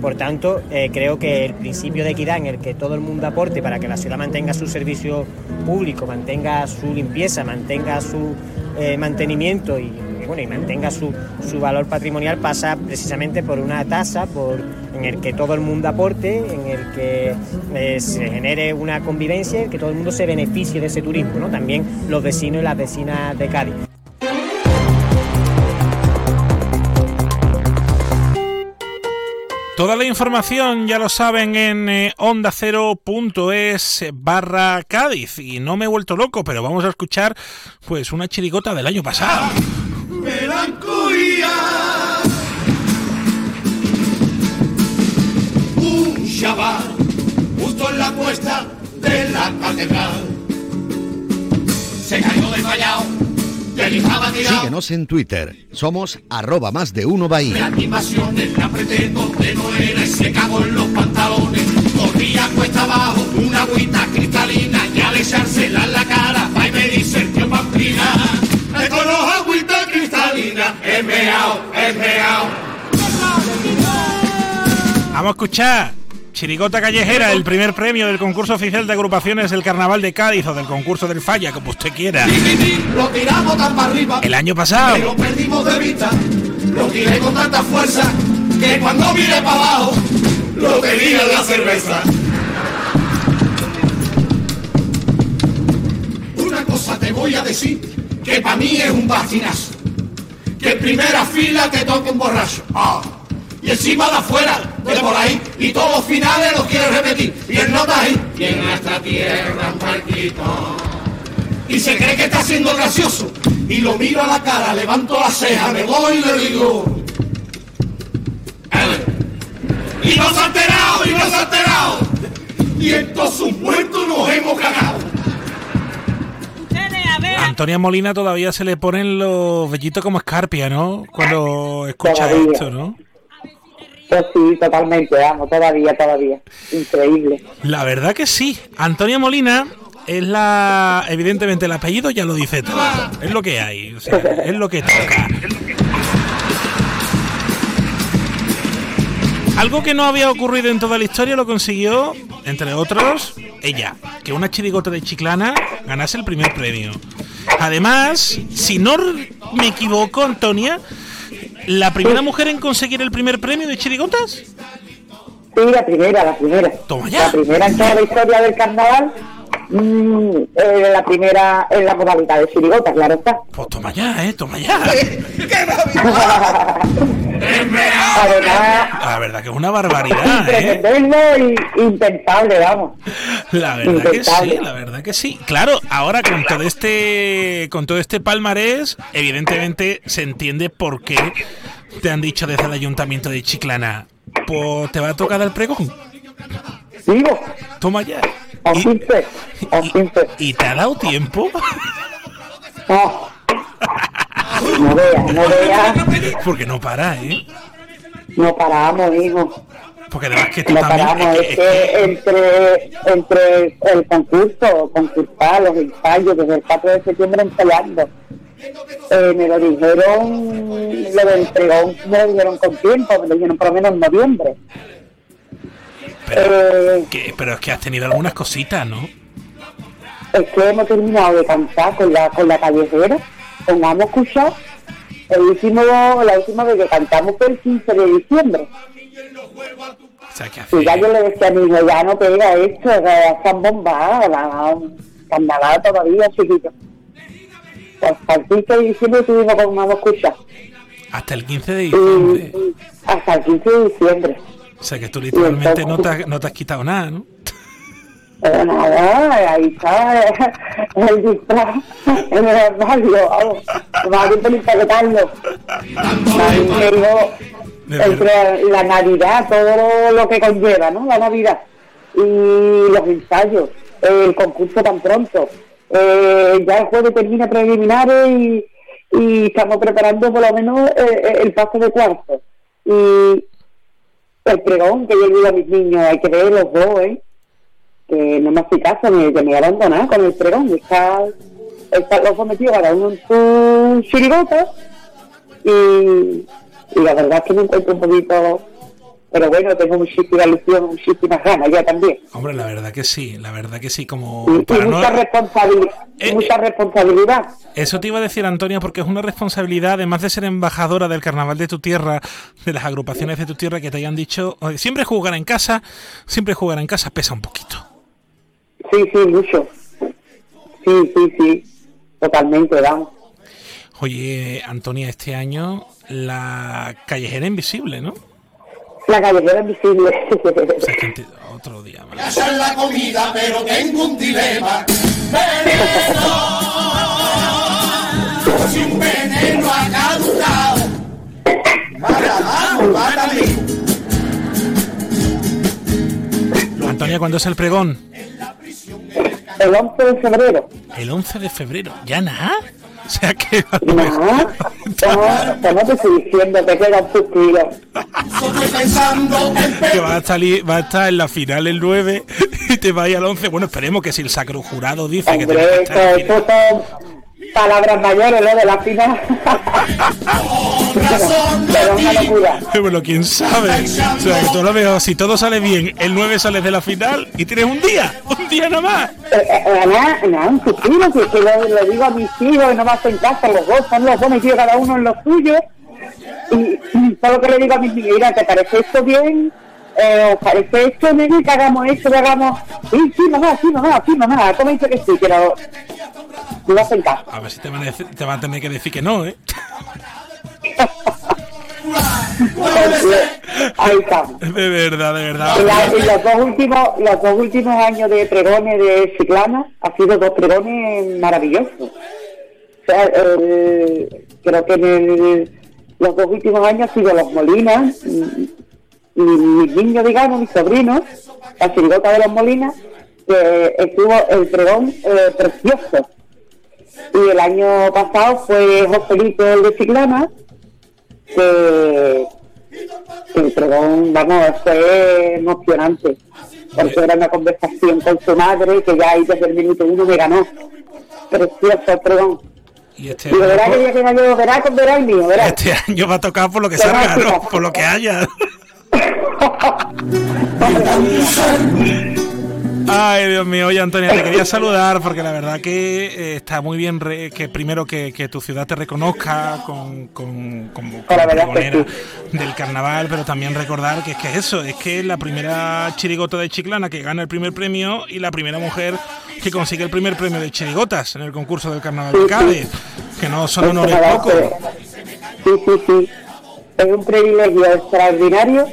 Speaker 36: Por tanto, eh, creo que el principio de equidad en el que todo el mundo aporte para que la ciudad mantenga su servicio público, mantenga su limpieza, mantenga su eh, mantenimiento y, bueno, y mantenga su, su, valor patrimonial pasa precisamente por una tasa por, en el que todo el mundo aporte, en el que eh, se genere una convivencia, que todo el mundo se beneficie de ese turismo, ¿no? también los vecinos y las vecinas de Cádiz.
Speaker 2: Toda la información ya lo saben en eh, ondacero.es barra Cádiz. Y no me he vuelto loco, pero vamos a escuchar pues una chirigota del año pasado.
Speaker 11: Melancolía. Un chaval justo en la puesta de la catedral. Se cayó desmayado
Speaker 6: Síguenos en Twitter. Somos arroba más de uno Bahía.
Speaker 11: Mi pasión la pretendo de no era y se cagó en los pantalones. Corría cuesta abajo una agüita cristalina y al echársela en la cara va y me meao, meao.
Speaker 2: Vamos a escuchar Chirigota Callejera, el primer premio del concurso oficial de agrupaciones del Carnaval de Cádiz o del concurso del Falla, como usted quiera.
Speaker 11: Lo tiramos tan para arriba.
Speaker 2: El año pasado.
Speaker 11: Que lo perdimos de vista. Lo tiré con tanta fuerza que cuando mire para abajo lo tenía en la cerveza. Una cosa te voy a decir que para mí es un bastinazo. Que en primera fila te toca un borracho. Ah y encima de afuera, de por ahí, y todos los finales los quiere repetir, y el nota ahí, y en nuestra tierra un. Y se cree que está siendo gracioso, y lo miro a la cara, levanto la ceja, me voy y le digo, y no se ha enterado, y no se ha enterado, y en todos sus muertos nos hemos cagado.
Speaker 2: A Antonia Molina todavía se le ponen los vellitos como escarpia, ¿no? Cuando escucha esto, ¿no?
Speaker 37: Pues sí, totalmente, vamos, todavía, todavía. Increíble.
Speaker 2: La verdad que sí. Antonia Molina es la. Evidentemente, el apellido ya lo dice todo. Es lo que hay, o sea, es lo que toca. Algo que no había ocurrido en toda la historia lo consiguió, entre otros, ella, que una chirigota de Chiclana ganase el primer premio. Además, si no me equivoco, Antonia, ¿La primera mujer en conseguir el primer premio de chirigotas?
Speaker 37: Sí, la primera, la primera.
Speaker 2: Toma ya.
Speaker 37: La primera en toda la historia del carnaval. Mm, eh, la primera en la modalidad de chirigotas, claro está.
Speaker 2: Pues toma ya, eh, toma ya. la verdad que es una barbaridad,
Speaker 37: ¿eh? y impensable, vamos.
Speaker 2: La verdad que sí, la verdad que sí. Claro, ahora con todo este con todo este palmarés, evidentemente se entiende por qué te han dicho desde el ayuntamiento de Chiclana, pues te va a tocar el pregón.
Speaker 37: Sigo.
Speaker 2: Toma ya.
Speaker 37: Y,
Speaker 2: y, te ha dado tiempo?
Speaker 37: No. No veas, no veas.
Speaker 2: Porque no para, ¿eh?
Speaker 37: No paramos, hijo.
Speaker 2: Porque además que tú
Speaker 37: no
Speaker 2: también,
Speaker 37: paramos, es, que, entre, entre el concurso, concursar, los ensayos, desde el 4 de septiembre ensayando. Eh, me lo dijeron, lo del pregón me lo dijeron con tiempo, me lo dijeron por lo menos en noviembre.
Speaker 2: Pero, eh, que, pero es que has tenido algunas cositas, ¿no?
Speaker 37: Es que hemos terminado de cantar con la, con la callejera, con Amo el último, la última vez que cantamos fue el 15 de diciembre.
Speaker 2: O sea, que
Speaker 37: y ya yo le decía a mi hijo, ya no pega esto, ya están bombadas, carnaval todavía, chiquito. Hasta el 15 de diciembre estuvimos con Amo Escuchar.
Speaker 2: Hasta el 15 de diciembre.
Speaker 37: Y, hasta el 15 de diciembre.
Speaker 2: O sea que tú literalmente no te, has, no te has quitado nada, ¿no?
Speaker 37: Pero nada, ahí está el disfraz en el armario, vamos. Más bien para empaquetarlo. entre la Navidad, todo lo que conlleva, ¿no? La Navidad. Y los ensayos, el concurso tan pronto. Eh, ya el jueves termina preliminares y, y estamos preparando por lo menos eh, el paso de cuarto. Y, el pregón que yo digo a mis niños, hay que ver los dos, ¿eh? Que no me hace caso, me, me he abandonado con el pregón. Está, está los dos metidos cada uno en su chirigota y, y la verdad es que me encuentro un poquito pero bueno, tengo muchísima ilusión, muchísimas ganas ya también.
Speaker 2: Hombre, la verdad que sí, la verdad que sí, como
Speaker 37: Y, y
Speaker 2: para no-
Speaker 37: mucha, responsabilidad
Speaker 2: Eh,
Speaker 37: mucha responsabilidad.
Speaker 2: Eso te iba a decir, Antonia, porque es una responsabilidad, además de ser embajadora del carnaval de tu tierra, de las agrupaciones de tu tierra, que te hayan dicho, "Oye, siempre jugar en casa, siempre jugar en casa pesa un poquito.
Speaker 37: Sí, sí, mucho. Sí, sí, sí, totalmente, vamos.
Speaker 2: Oye, Antonia, este año la callejera invisible, ¿no?
Speaker 37: La callejera invisible.
Speaker 2: Otro día más.
Speaker 11: La comida, pero tengo un dilema. Veneno, si un veneno ha caducado. Mata, vamos, mátame.
Speaker 2: Antonia, ¿cuándo es el pregón?
Speaker 37: El 11 de febrero.
Speaker 2: El 11 de febrero. ¿Ya nada? O sea que...
Speaker 37: No, no, te estoy diciendo que
Speaker 2: va a, salir, va a estar en la final el 9 y te va a ir al 11. Bueno, esperemos que si el sacro jurado dice que te va a estar
Speaker 37: eso, palabras mayores, lo de la final. Pero una locura.
Speaker 2: Bueno, quién sabe. O sea, que todo lo veo, si todo sale bien, el 9 sales de la final y tienes un día, un día nada más.
Speaker 37: Eh, eh, nada, nada, un suspiro, que, que lo, lo digo a mis hijos no me hacen caso, los dos son los dos metidos cada uno en lo suyo. Y, y solo que le digo a mis niños, mira, ¿te parece esto bien? Eh, ¿Os parece esto, nene, que hagamos esto, que hagamos...? Sí, sí, mamá, sí, mamá, sí, mamá, ¿cómo dice que sí? Pero no me hacen caso.
Speaker 2: A ver si te van a, decir- te van a tener que decir que no, ¿eh?
Speaker 37: Ahí estamos.
Speaker 2: De verdad, de verdad.
Speaker 37: La- y los dos últimos los dos últimos años de pregones de Ciclana ha sido dos pregones maravillosos. O sea, el- creo que en el- los dos últimos años ha sido los Molinas y, mis niños, digamos, mis sobrinos, la chirigota de los Molinas, que estuvo el pregón eh, precioso. Y el año pasado fue Joselito el de Ciclana, que que el pregón, vamos, fue emocionante, porque era una conversación con su madre que ya ahí desde el minuto uno me ganó. Precioso el pregón.
Speaker 2: Y este,
Speaker 37: verá que yo, verá, verá el mío, verá.
Speaker 2: este año va a tocar por lo que salga. Por lo que haya. Ay, Dios mío, oye Antonia, te quería saludar porque la verdad que eh, está muy bien re- que primero que, que tu ciudad te reconozca con, con,
Speaker 37: La
Speaker 2: pregonera del carnaval, pero también recordar que es que es eso, es que es la primera chirigota de Chiclana que gana el primer premio y la primera mujer que consigue el primer premio de chirigotas en el concurso del carnaval de Cádiz, que no son honores
Speaker 37: Nada,
Speaker 2: pocos.
Speaker 37: Sí, sí, sí. Es un privilegio extraordinario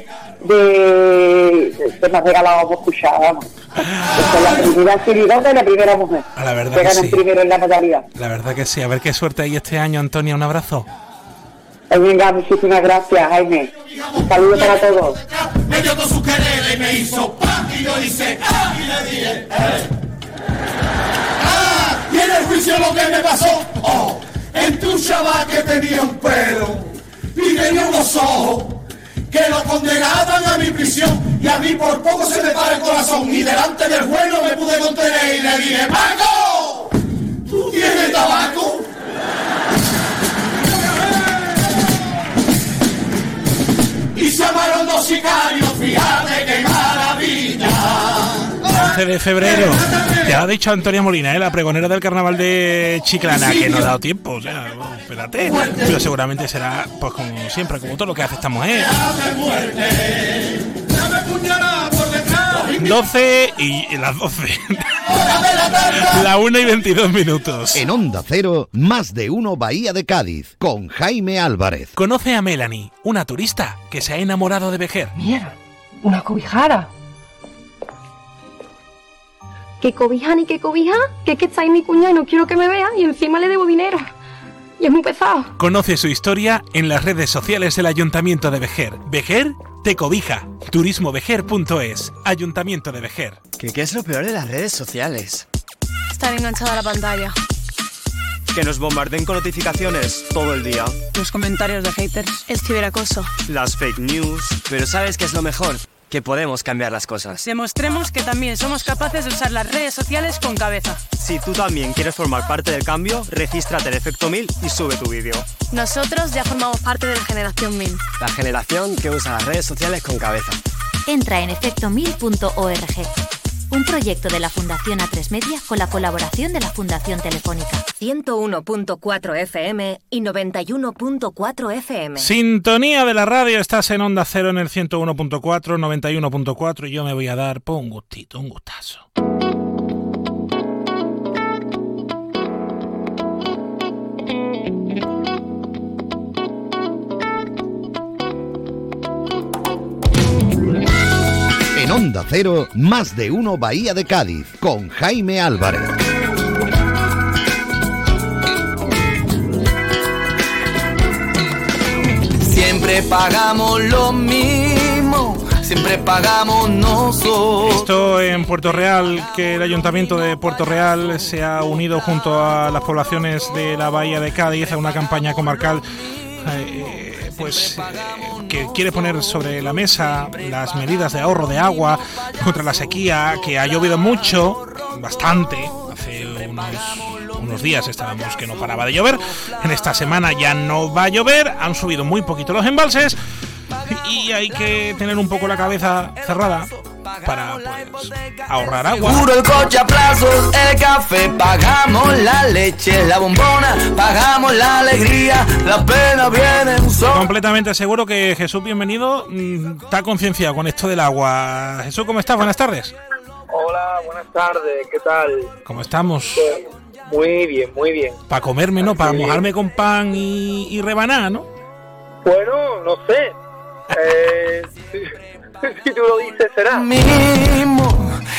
Speaker 37: de que me ha regalado por escuchar, vamos. Es la primera chirigota y la primera mujer
Speaker 2: A la verdad
Speaker 37: que
Speaker 2: que sí.
Speaker 37: primero en la modalidad.
Speaker 2: La verdad que sí, a ver qué suerte hay este año, Antonia, un abrazo.
Speaker 37: Pues venga, muchísimas gracias, Jaime. Un saludo para todos.
Speaker 11: Me dio con su querer y me hizo pa y yo hice ah y le dije eh. Ah, y en el juicio lo que me pasó, oh, entre un chaval que tenía un pelo y tenía unos ojos que lo condenaban a mi prisión y a mí por poco se me para el corazón y delante del juez me pude contener y le dije Paco, ¿tú tienes tabaco? Y se amaron dos sicarios, fíjate qué maravilla.
Speaker 2: 11 de febrero. Ya ha dicho Antonia Molina, ¿eh? la pregonera del carnaval de Chiclana, que no ha dado tiempo, o sea, bueno, espérate. Pero seguramente será, pues como siempre, como todo lo que hace esta mujer. 12 y y las 12. La 1 y 22 minutos.
Speaker 6: En Onda Cero, más de uno Bahía de Cádiz, con Jaime Álvarez.
Speaker 2: Conoce a Melanie, una turista que se ha enamorado de Vejer.
Speaker 38: Mierda, una cobijara. ¿Qué cobija ni qué cobija? Que es que está ahí mi cuñada y no quiero que me vea y encima le debo dinero. Y es muy pesado.
Speaker 2: Conoce su historia en las redes sociales del Ayuntamiento de Vejer. Vejer te cobija. Turismovejer.es. Ayuntamiento de Vejer.
Speaker 39: ¿Qué, ¿Qué es lo peor de las redes sociales?
Speaker 38: Estar enganchada a la pantalla.
Speaker 39: Que nos bombarden con notificaciones todo el día.
Speaker 38: Los comentarios de haters. El ciberacoso.
Speaker 39: Las fake news. Pero ¿sabes qué es lo mejor? Que podemos cambiar las cosas.
Speaker 40: Demostremos que también somos capaces de usar las redes sociales con cabeza.
Speaker 39: Si tú también quieres formar parte del cambio, regístrate en Efecto 1000 y sube tu vídeo.
Speaker 40: Nosotros ya formamos parte de la generación 1000.
Speaker 39: La generación que usa las redes sociales con cabeza.
Speaker 41: Entra en efectomil.org. Un proyecto de la Fundación A3 Media con la colaboración de la Fundación Telefónica.
Speaker 12: 101.4 FM y 91.4 FM.
Speaker 2: Sintonía de la radio, estás en Onda Cero en el 101.4, 91.4 y yo me voy a dar por un gustito, un gustazo.
Speaker 6: Onda Cero, más de uno Bahía de Cádiz, con Jaime Álvarez.
Speaker 42: Siempre pagamos lo mismo, siempre pagamos nosotros.
Speaker 2: Esto en Puerto Real, que el Ayuntamiento de Puerto Real se ha unido junto a las poblaciones de la Bahía de Cádiz a una campaña comarcal. eh, pues que quiere poner sobre la mesa las medidas de ahorro de agua contra la sequía, que ha llovido mucho, bastante, hace unos, unos días estábamos que no paraba de llover, en esta semana ya no va a llover, han subido muy poquito los embalses y hay que tener un poco la cabeza cerrada para pues, ahorrar agua.
Speaker 42: El coche a plazos, el café, pagamos la leche, la bombona, pagamos la alegría.
Speaker 2: Completamente seguro que Jesús, bienvenido, mm, está concienciado con esto del agua. Jesús, ¿cómo estás? Buenas tardes.
Speaker 43: Hola, buenas tardes, ¿qué tal?
Speaker 2: ¿Cómo estamos?
Speaker 43: Pues, muy bien, muy bien.
Speaker 2: Para comerme, ¿no? Para mojarme con pan y, y rebanar, ¿no?
Speaker 43: Bueno, no sé. Eh, si, si tú lo dices, será.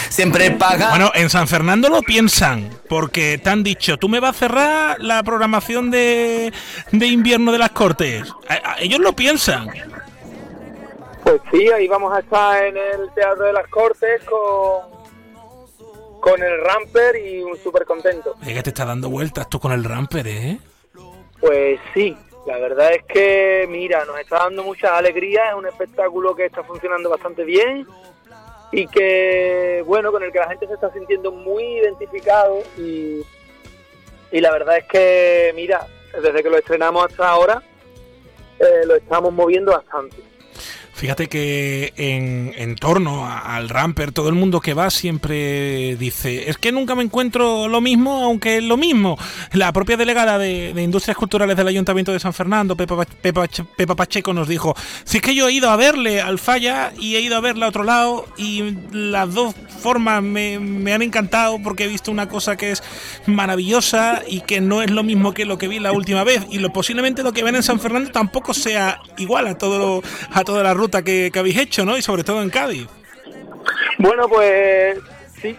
Speaker 42: siempre paga.
Speaker 2: Bueno, en San Fernando lo piensan, porque te han dicho, tú me vas a cerrar la programación de, de invierno de las Cortes. A- a- ellos lo piensan.
Speaker 43: Pues sí, ahí vamos a estar en el Teatro de las Cortes con, con el Ramper y un súper contento.
Speaker 2: Es que te está dando vueltas tú con el ramper, ¿eh?
Speaker 43: Pues sí, la verdad es que, mira, nos está dando mucha alegría, es un espectáculo que está funcionando bastante bien y que, bueno, con el que la gente se está sintiendo muy identificado y, y la verdad es que, mira, desde que lo estrenamos hasta ahora, eh, lo estamos moviendo bastante.
Speaker 2: Fíjate que en, torno al ramper, todo el mundo que va siempre dice, es que nunca me encuentro lo mismo, aunque es lo mismo. La propia delegada de, Industrias Culturales del Ayuntamiento de San Fernando, Pepa, Pepa, Pepa Pacheco, nos dijo, si es que yo he ido a verle al falla y he ido a verle a otro lado y las dos formas me, me han encantado porque he visto una cosa que es maravillosa y que no es lo mismo que lo que vi la última vez y lo posiblemente lo que ven en San Fernando tampoco sea igual a todo a toda la ruta que, habéis hecho, ¿no? Y sobre todo en Cádiz.
Speaker 43: Bueno, pues sí,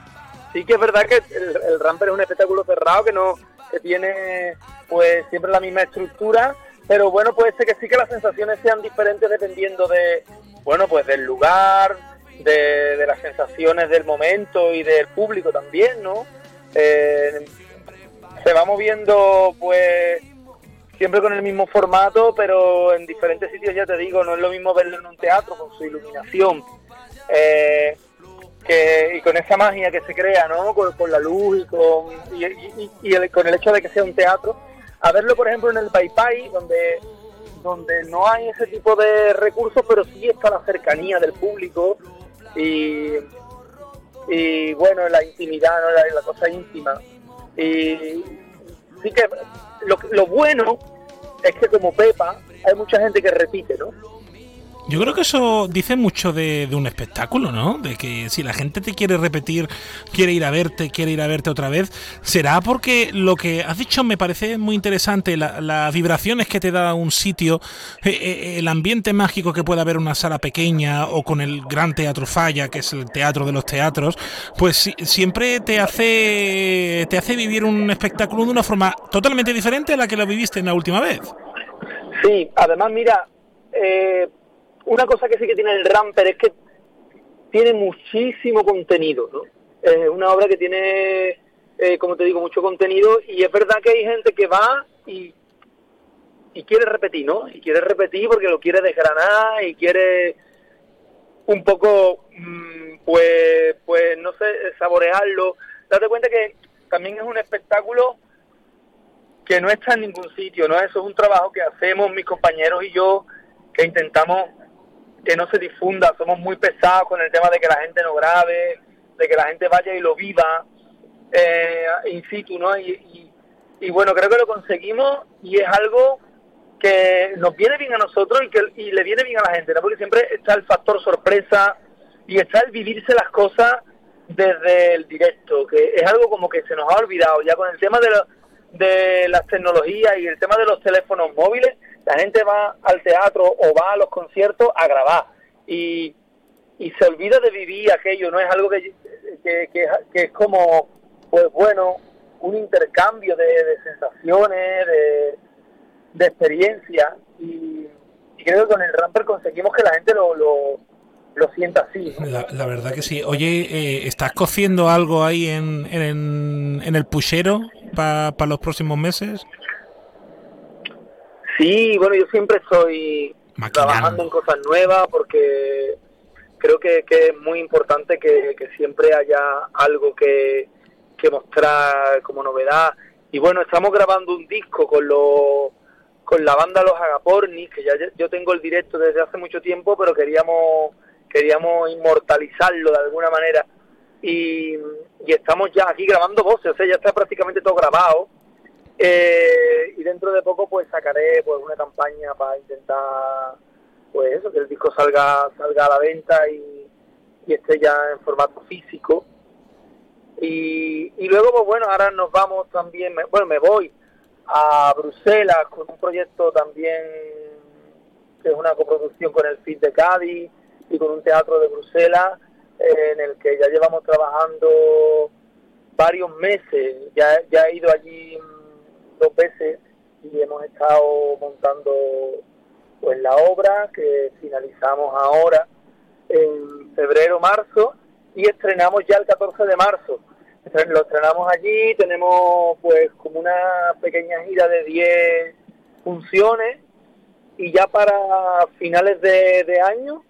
Speaker 43: sí que es verdad que el, el Ramper es un espectáculo cerrado que no que tiene pues siempre la misma estructura, pero bueno, puede ser que sí que las sensaciones sean diferentes dependiendo de, bueno, pues del lugar, de, de las sensaciones del momento y del público también, ¿no? Eh, se va moviendo pues siempre con el mismo formato, pero en diferentes sitios, ya te digo, no es lo mismo verlo en un teatro con su iluminación eh, que, y con esa magia que se crea, ¿no? Con, la luz y, con, y, y- y el- con el hecho de que sea un teatro. A verlo, por ejemplo, en el Pai Pai, donde, donde no hay ese tipo de recursos, pero sí está la cercanía del público y, y bueno, la intimidad, ¿no? la, la cosa íntima. Y sí que lo, lo bueno es que como Pepa hay mucha gente que repite, ¿no?
Speaker 2: Yo creo que eso dice mucho de, un espectáculo, ¿no? De que si la gente te quiere repetir, quiere ir a verte, quiere ir a verte otra vez, será porque lo que has dicho me parece muy interesante, la- las vibraciones que te da un sitio, eh, eh, el ambiente mágico que puede haber en una sala pequeña o con el gran teatro Falla, que es el teatro de los teatros, pues si- siempre te hace, te hace vivir un espectáculo de una forma totalmente diferente a la que lo viviste en la última vez.
Speaker 43: Sí, además, mira, eh, una cosa que sí que tiene el Ramper es que tiene muchísimo contenido, ¿no? Es una obra que tiene, eh, como te digo, mucho contenido y es verdad que hay gente que va y, y quiere repetir, ¿no? Y quiere repetir porque lo quiere desgranar y quiere un poco, mm, pues, pues no sé, saborearlo. Date cuenta que también es un espectáculo que no está en ningún sitio, ¿no? Eso es un trabajo que hacemos mis compañeros y yo, que intentamos que no se difunda, somos muy pesados con el tema de que la gente no grabe, de que la gente vaya y lo viva eh, in situ, ¿no? Y, y, bueno, creo que lo conseguimos y es algo que nos viene bien a nosotros y que y le viene bien a la gente, ¿no? Porque siempre está el factor sorpresa y está el vivirse las cosas desde el directo, que es algo como que se nos ha olvidado ya con el tema de, de las tecnologías y el tema de los teléfonos móviles, la gente va al teatro o va a los conciertos a grabar y, y se olvida de vivir aquello, no es algo que, que, que, es como, pues bueno, un intercambio de, sensaciones, de, de experiencias y, creo que con el Ramper conseguimos que la gente lo, lo, lo sienta así.
Speaker 2: La, verdad que sí. Oye, eh, ¿estás cociendo algo ahí en, en, en el puchero para los próximos meses?
Speaker 43: Sí, bueno, yo siempre estoy trabajando en cosas nuevas porque creo que, es muy importante que, siempre haya algo que, mostrar como novedad. Y bueno, estamos grabando un disco con los con la banda Los Agapornis, que ya yo tengo el directo desde hace mucho tiempo, pero queríamos queríamos inmortalizarlo de alguna manera. Y, y estamos ya aquí grabando voces, o sea, ya está prácticamente todo grabado eh, y dentro de poco pues sacaré pues una campaña para intentar pues eso, que el disco salga, salga a la venta y, esté ya en formato físico. Y, y luego pues bueno, ahora nos vamos también, bueno me voy a Bruselas con un proyecto también que es una coproducción con el FIT de Cádiz y con un teatro de Bruselas en el que ya llevamos trabajando varios meses, ya, ya he ido allí dos veces y hemos estado montando pues la obra que finalizamos ahora en febrero, marzo y estrenamos ya el 14 de marzo. Lo estrenamos allí, tenemos pues como una pequeña gira de 10 funciones y ya para finales de, de año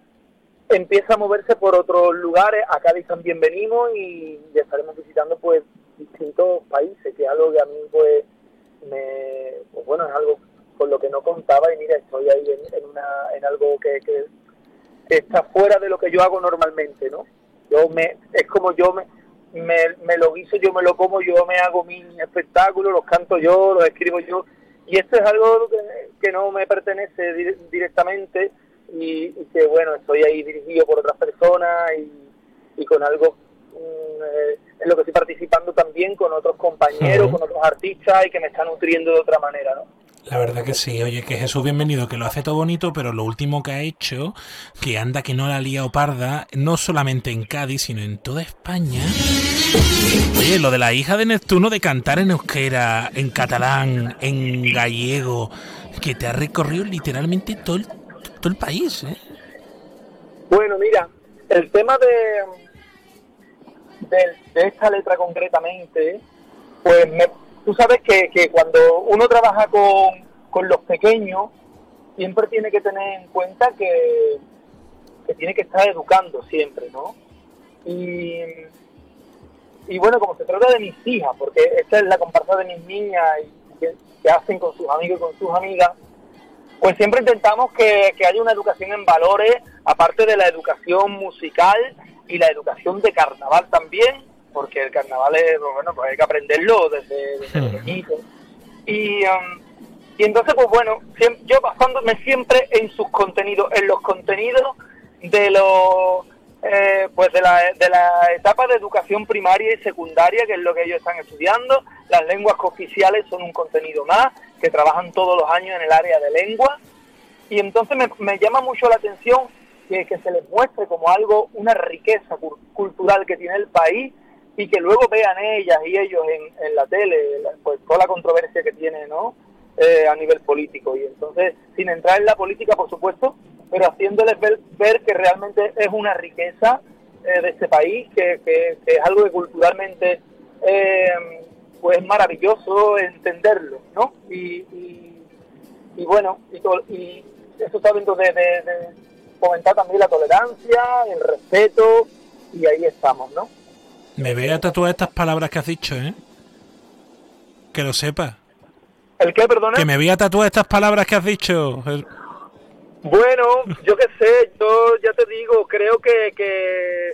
Speaker 43: empieza a moverse por otros lugares. A Cádiz también y estaremos visitando pues distintos países, que es algo que a mí pues me, pues bueno, es algo con lo que no contaba y mira, estoy ahí en, una, en algo que, que, está fuera de lo que yo hago normalmente, ¿no? Yo me, es como yo me, me, lo guiso, yo me lo como, yo me hago mi espectáculo, los canto yo, los escribo yo, y esto es algo que, no me pertenece directamente y, que bueno, estoy ahí dirigido por otras personas y, y con algo mm, eh, en lo que estoy participando también con otros compañeros, con otros artistas y que me está nutriendo de otra manera, ¿no?
Speaker 2: La verdad que sí, oye, que Jesús bienvenido, que lo hace todo bonito, pero lo último que ha hecho, que anda que no la lía o parda, no solamente en Cádiz, sino en toda España. Oye, lo de la hija de Neptuno de cantar en euskera, en catalán, en gallego, que te ha recorrido literalmente todo el, todo el país, ¿eh?
Speaker 43: Bueno, mira, el tema de, de, esta letra concretamente, pues tú sabes que, que, cuando uno trabaja con, con, los pequeños, siempre tiene que tener en cuenta que, que tiene que estar educando siempre, ¿no? Y, y bueno, como se trata de mis hijas, porque esta es la comparsa de mis niñas y que, que hacen con sus amigos y con sus amigas, pues siempre intentamos que, que, haya una educación en valores, aparte de la educación musical y la educación de carnaval también, porque el carnaval es, bueno, pues hay que aprenderlo desde, desde Y, um, y entonces, pues bueno, yo basándome siempre en sus contenidos, en los contenidos de los eh, pues de la, de la etapa de educación primaria y secundaria, que es lo que ellos están estudiando. Las lenguas cooficiales son un contenido más, que trabajan todos los años en el área de lengua. Y entonces me, me llama mucho la atención que, se les muestre como algo, una riqueza cultural que tiene el país y que luego vean ellas y ellos en, en la tele, pues toda la controversia que tiene, ¿no? Eh, a nivel político. Y entonces, sin entrar en la política, por supuesto, pero haciéndoles ver, ver que realmente es una riqueza eh, de este país, que, que, es algo que culturalmente eh, pues maravilloso entenderlo, ¿no? Y, y, bueno, y, todo, y eso está dentro de, fomentar también la tolerancia, el respeto, y ahí estamos, ¿no?
Speaker 2: Me voy a tatuar estas palabras que has dicho, ¿eh? Que lo sepas.
Speaker 43: ¿El qué, perdona?
Speaker 2: Que me voy a tatuar estas palabras que has dicho.
Speaker 43: Bueno, yo qué sé, yo ya te digo, creo que, que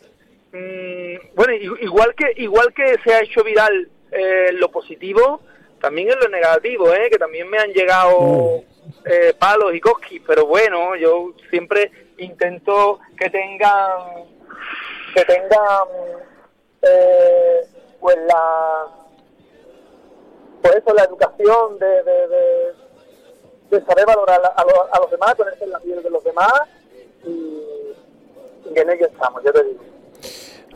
Speaker 43: mm, bueno, igual que igual que se ha hecho viral eh, lo positivo, también en lo negativo, ¿eh? que también me han llegado uh. eh, palos y cosquis, pero bueno, yo siempre intento que tengan que tengan eh, pues la pues eso, la educación de, de, saber valorar a, los demás, ponerse en la piel de los demás y, en ello estamos, yo te digo.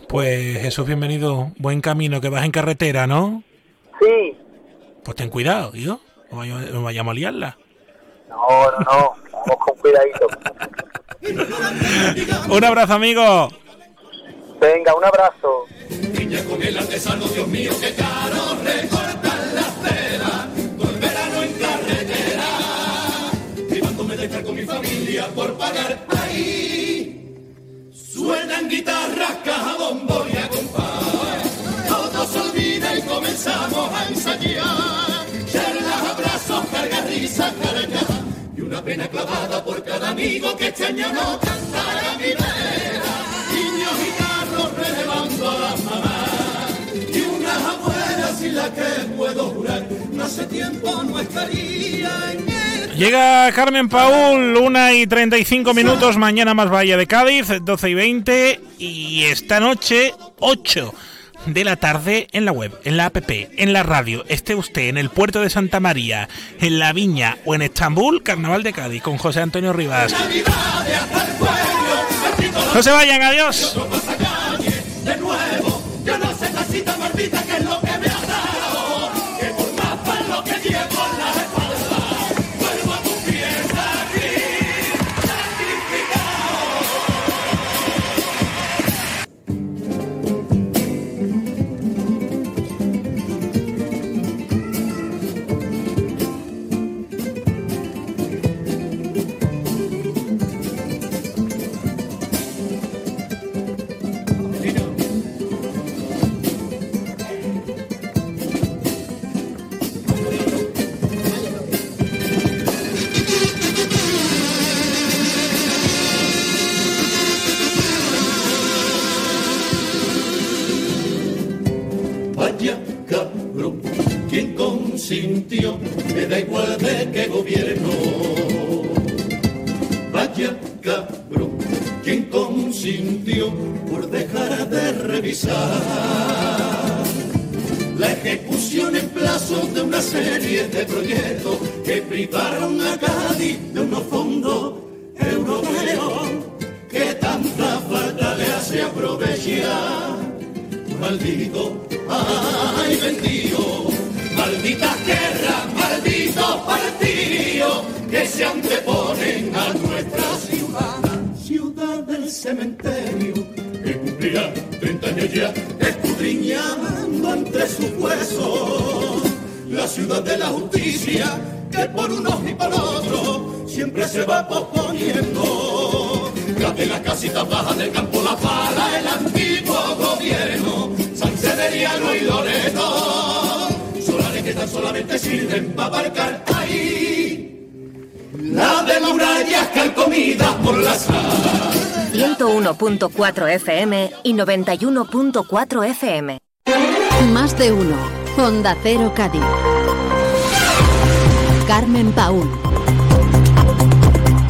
Speaker 2: Pues Jesús, bienvenido. Buen camino, que vas en carretera, ¿no?
Speaker 43: Sí.
Speaker 2: Pues ten cuidado, yo. No vayamos a liarla.
Speaker 43: No, no, no. Vamos con cuidadito.
Speaker 2: un abrazo, amigo.
Speaker 43: Venga, un abrazo.
Speaker 11: Niña con el artesano, Dios mío, qué caro recortar la cera, de estar con mi familia por pagar ahí. Suenan guitarras, caja, bombo y a compás, todo se olvida y comenzamos a ensayar. Charlas, abrazos, carga, risa, carga, y una pena clavada por cada amigo que este año no cantará mi vera. Niños y relevando a las mamás y unas abuelas y la que puedo jurar no hace tiempo no estaría en
Speaker 2: Llega Carmen Paul, 1 y 35 minutos, mañana más Bahía de Cádiz, 12 y 20, y esta noche 8 de la tarde en la web, en la app, en la radio, esté usted en el puerto de Santa María, en La Viña o en Estambul, Carnaval de Cádiz con José Antonio Rivas. No se vayan, adiós.
Speaker 12: 101.4 FM y 91.4 FM.
Speaker 44: Más de uno. Honda Cero Cádiz. Carmen Paul.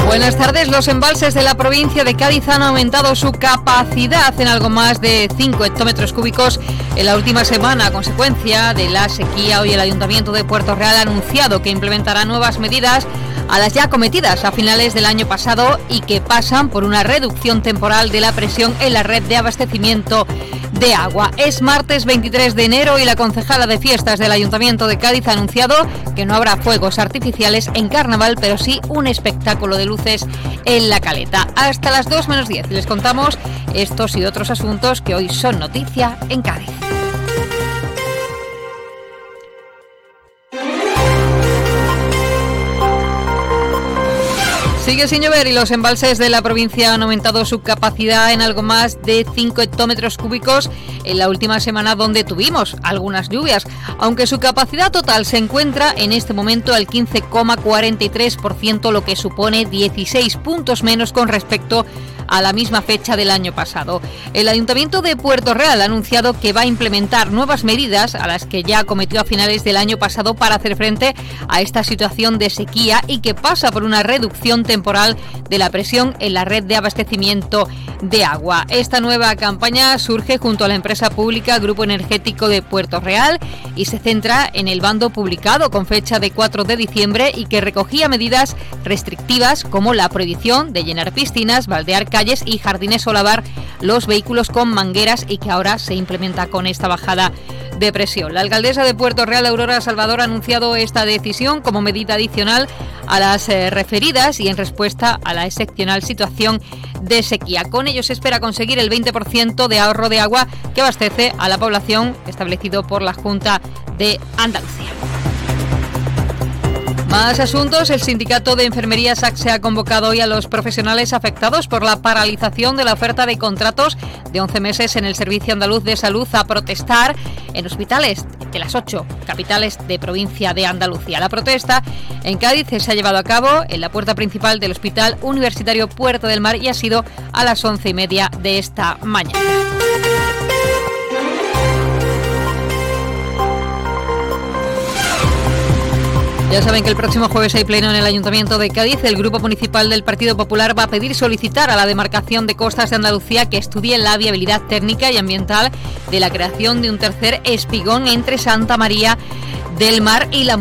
Speaker 7: Buenas tardes. Los embalses de la provincia de Cádiz han aumentado su capacidad en algo más de 5 hectómetros cúbicos en la última semana. A consecuencia de la sequía, hoy el Ayuntamiento de Puerto Real ha anunciado que implementará nuevas medidas a las ya cometidas a finales del año pasado y que pasan por una reducción temporal de la presión en la red de abastecimiento de agua. Es martes 23 de enero y la concejala de fiestas del Ayuntamiento de Cádiz ha anunciado que no habrá fuegos artificiales en carnaval, pero sí un espectáculo de luces en la caleta. Hasta las 2 menos 10 les contamos estos y otros asuntos que hoy son noticia en Cádiz. Sigue sin llover y los embalses de la provincia han aumentado su capacidad en algo más de 5 hectómetros cúbicos en la última semana donde tuvimos algunas lluvias, aunque su capacidad total se encuentra en este momento al 15,43%, lo que supone 16 puntos menos con respecto a la misma fecha del año pasado. El Ayuntamiento de Puerto Real ha anunciado que va a implementar nuevas medidas a las que ya cometió a finales del año pasado para hacer frente a esta situación de sequía y que pasa por una reducción temporal de la presión en la red de abastecimiento de agua. Esta nueva campaña surge junto a la empresa pública Grupo Energético de Puerto Real y se centra en el bando publicado con fecha de 4 de diciembre y que recogía medidas restrictivas como la prohibición de llenar piscinas, baldear y jardines o lavar los vehículos con mangueras y que ahora se implementa con esta bajada de presión. La alcaldesa de Puerto Real, Aurora Salvador, ha anunciado esta decisión como medida adicional a las eh, referidas y en respuesta a la excepcional situación de sequía. Con ello se espera conseguir el 20% de ahorro de agua que abastece a la población establecido por la Junta de Andalucía. Más asuntos. El sindicato de enfermería SAC ha convocado hoy a los profesionales afectados por la paralización de la oferta de contratos de 11 meses en el Servicio Andaluz de Salud a protestar en hospitales de las ocho capitales de provincia de Andalucía. La protesta en Cádiz se ha llevado a cabo en la puerta principal del Hospital Universitario Puerto del Mar y ha sido a las once y media de esta mañana. Ya saben que el próximo jueves hay pleno en el Ayuntamiento de Cádiz. El Grupo Municipal del Partido Popular va a pedir solicitar a la demarcación de costas de Andalucía que estudie la viabilidad técnica y ambiental de la creación de un tercer espigón entre Santa María del Mar y la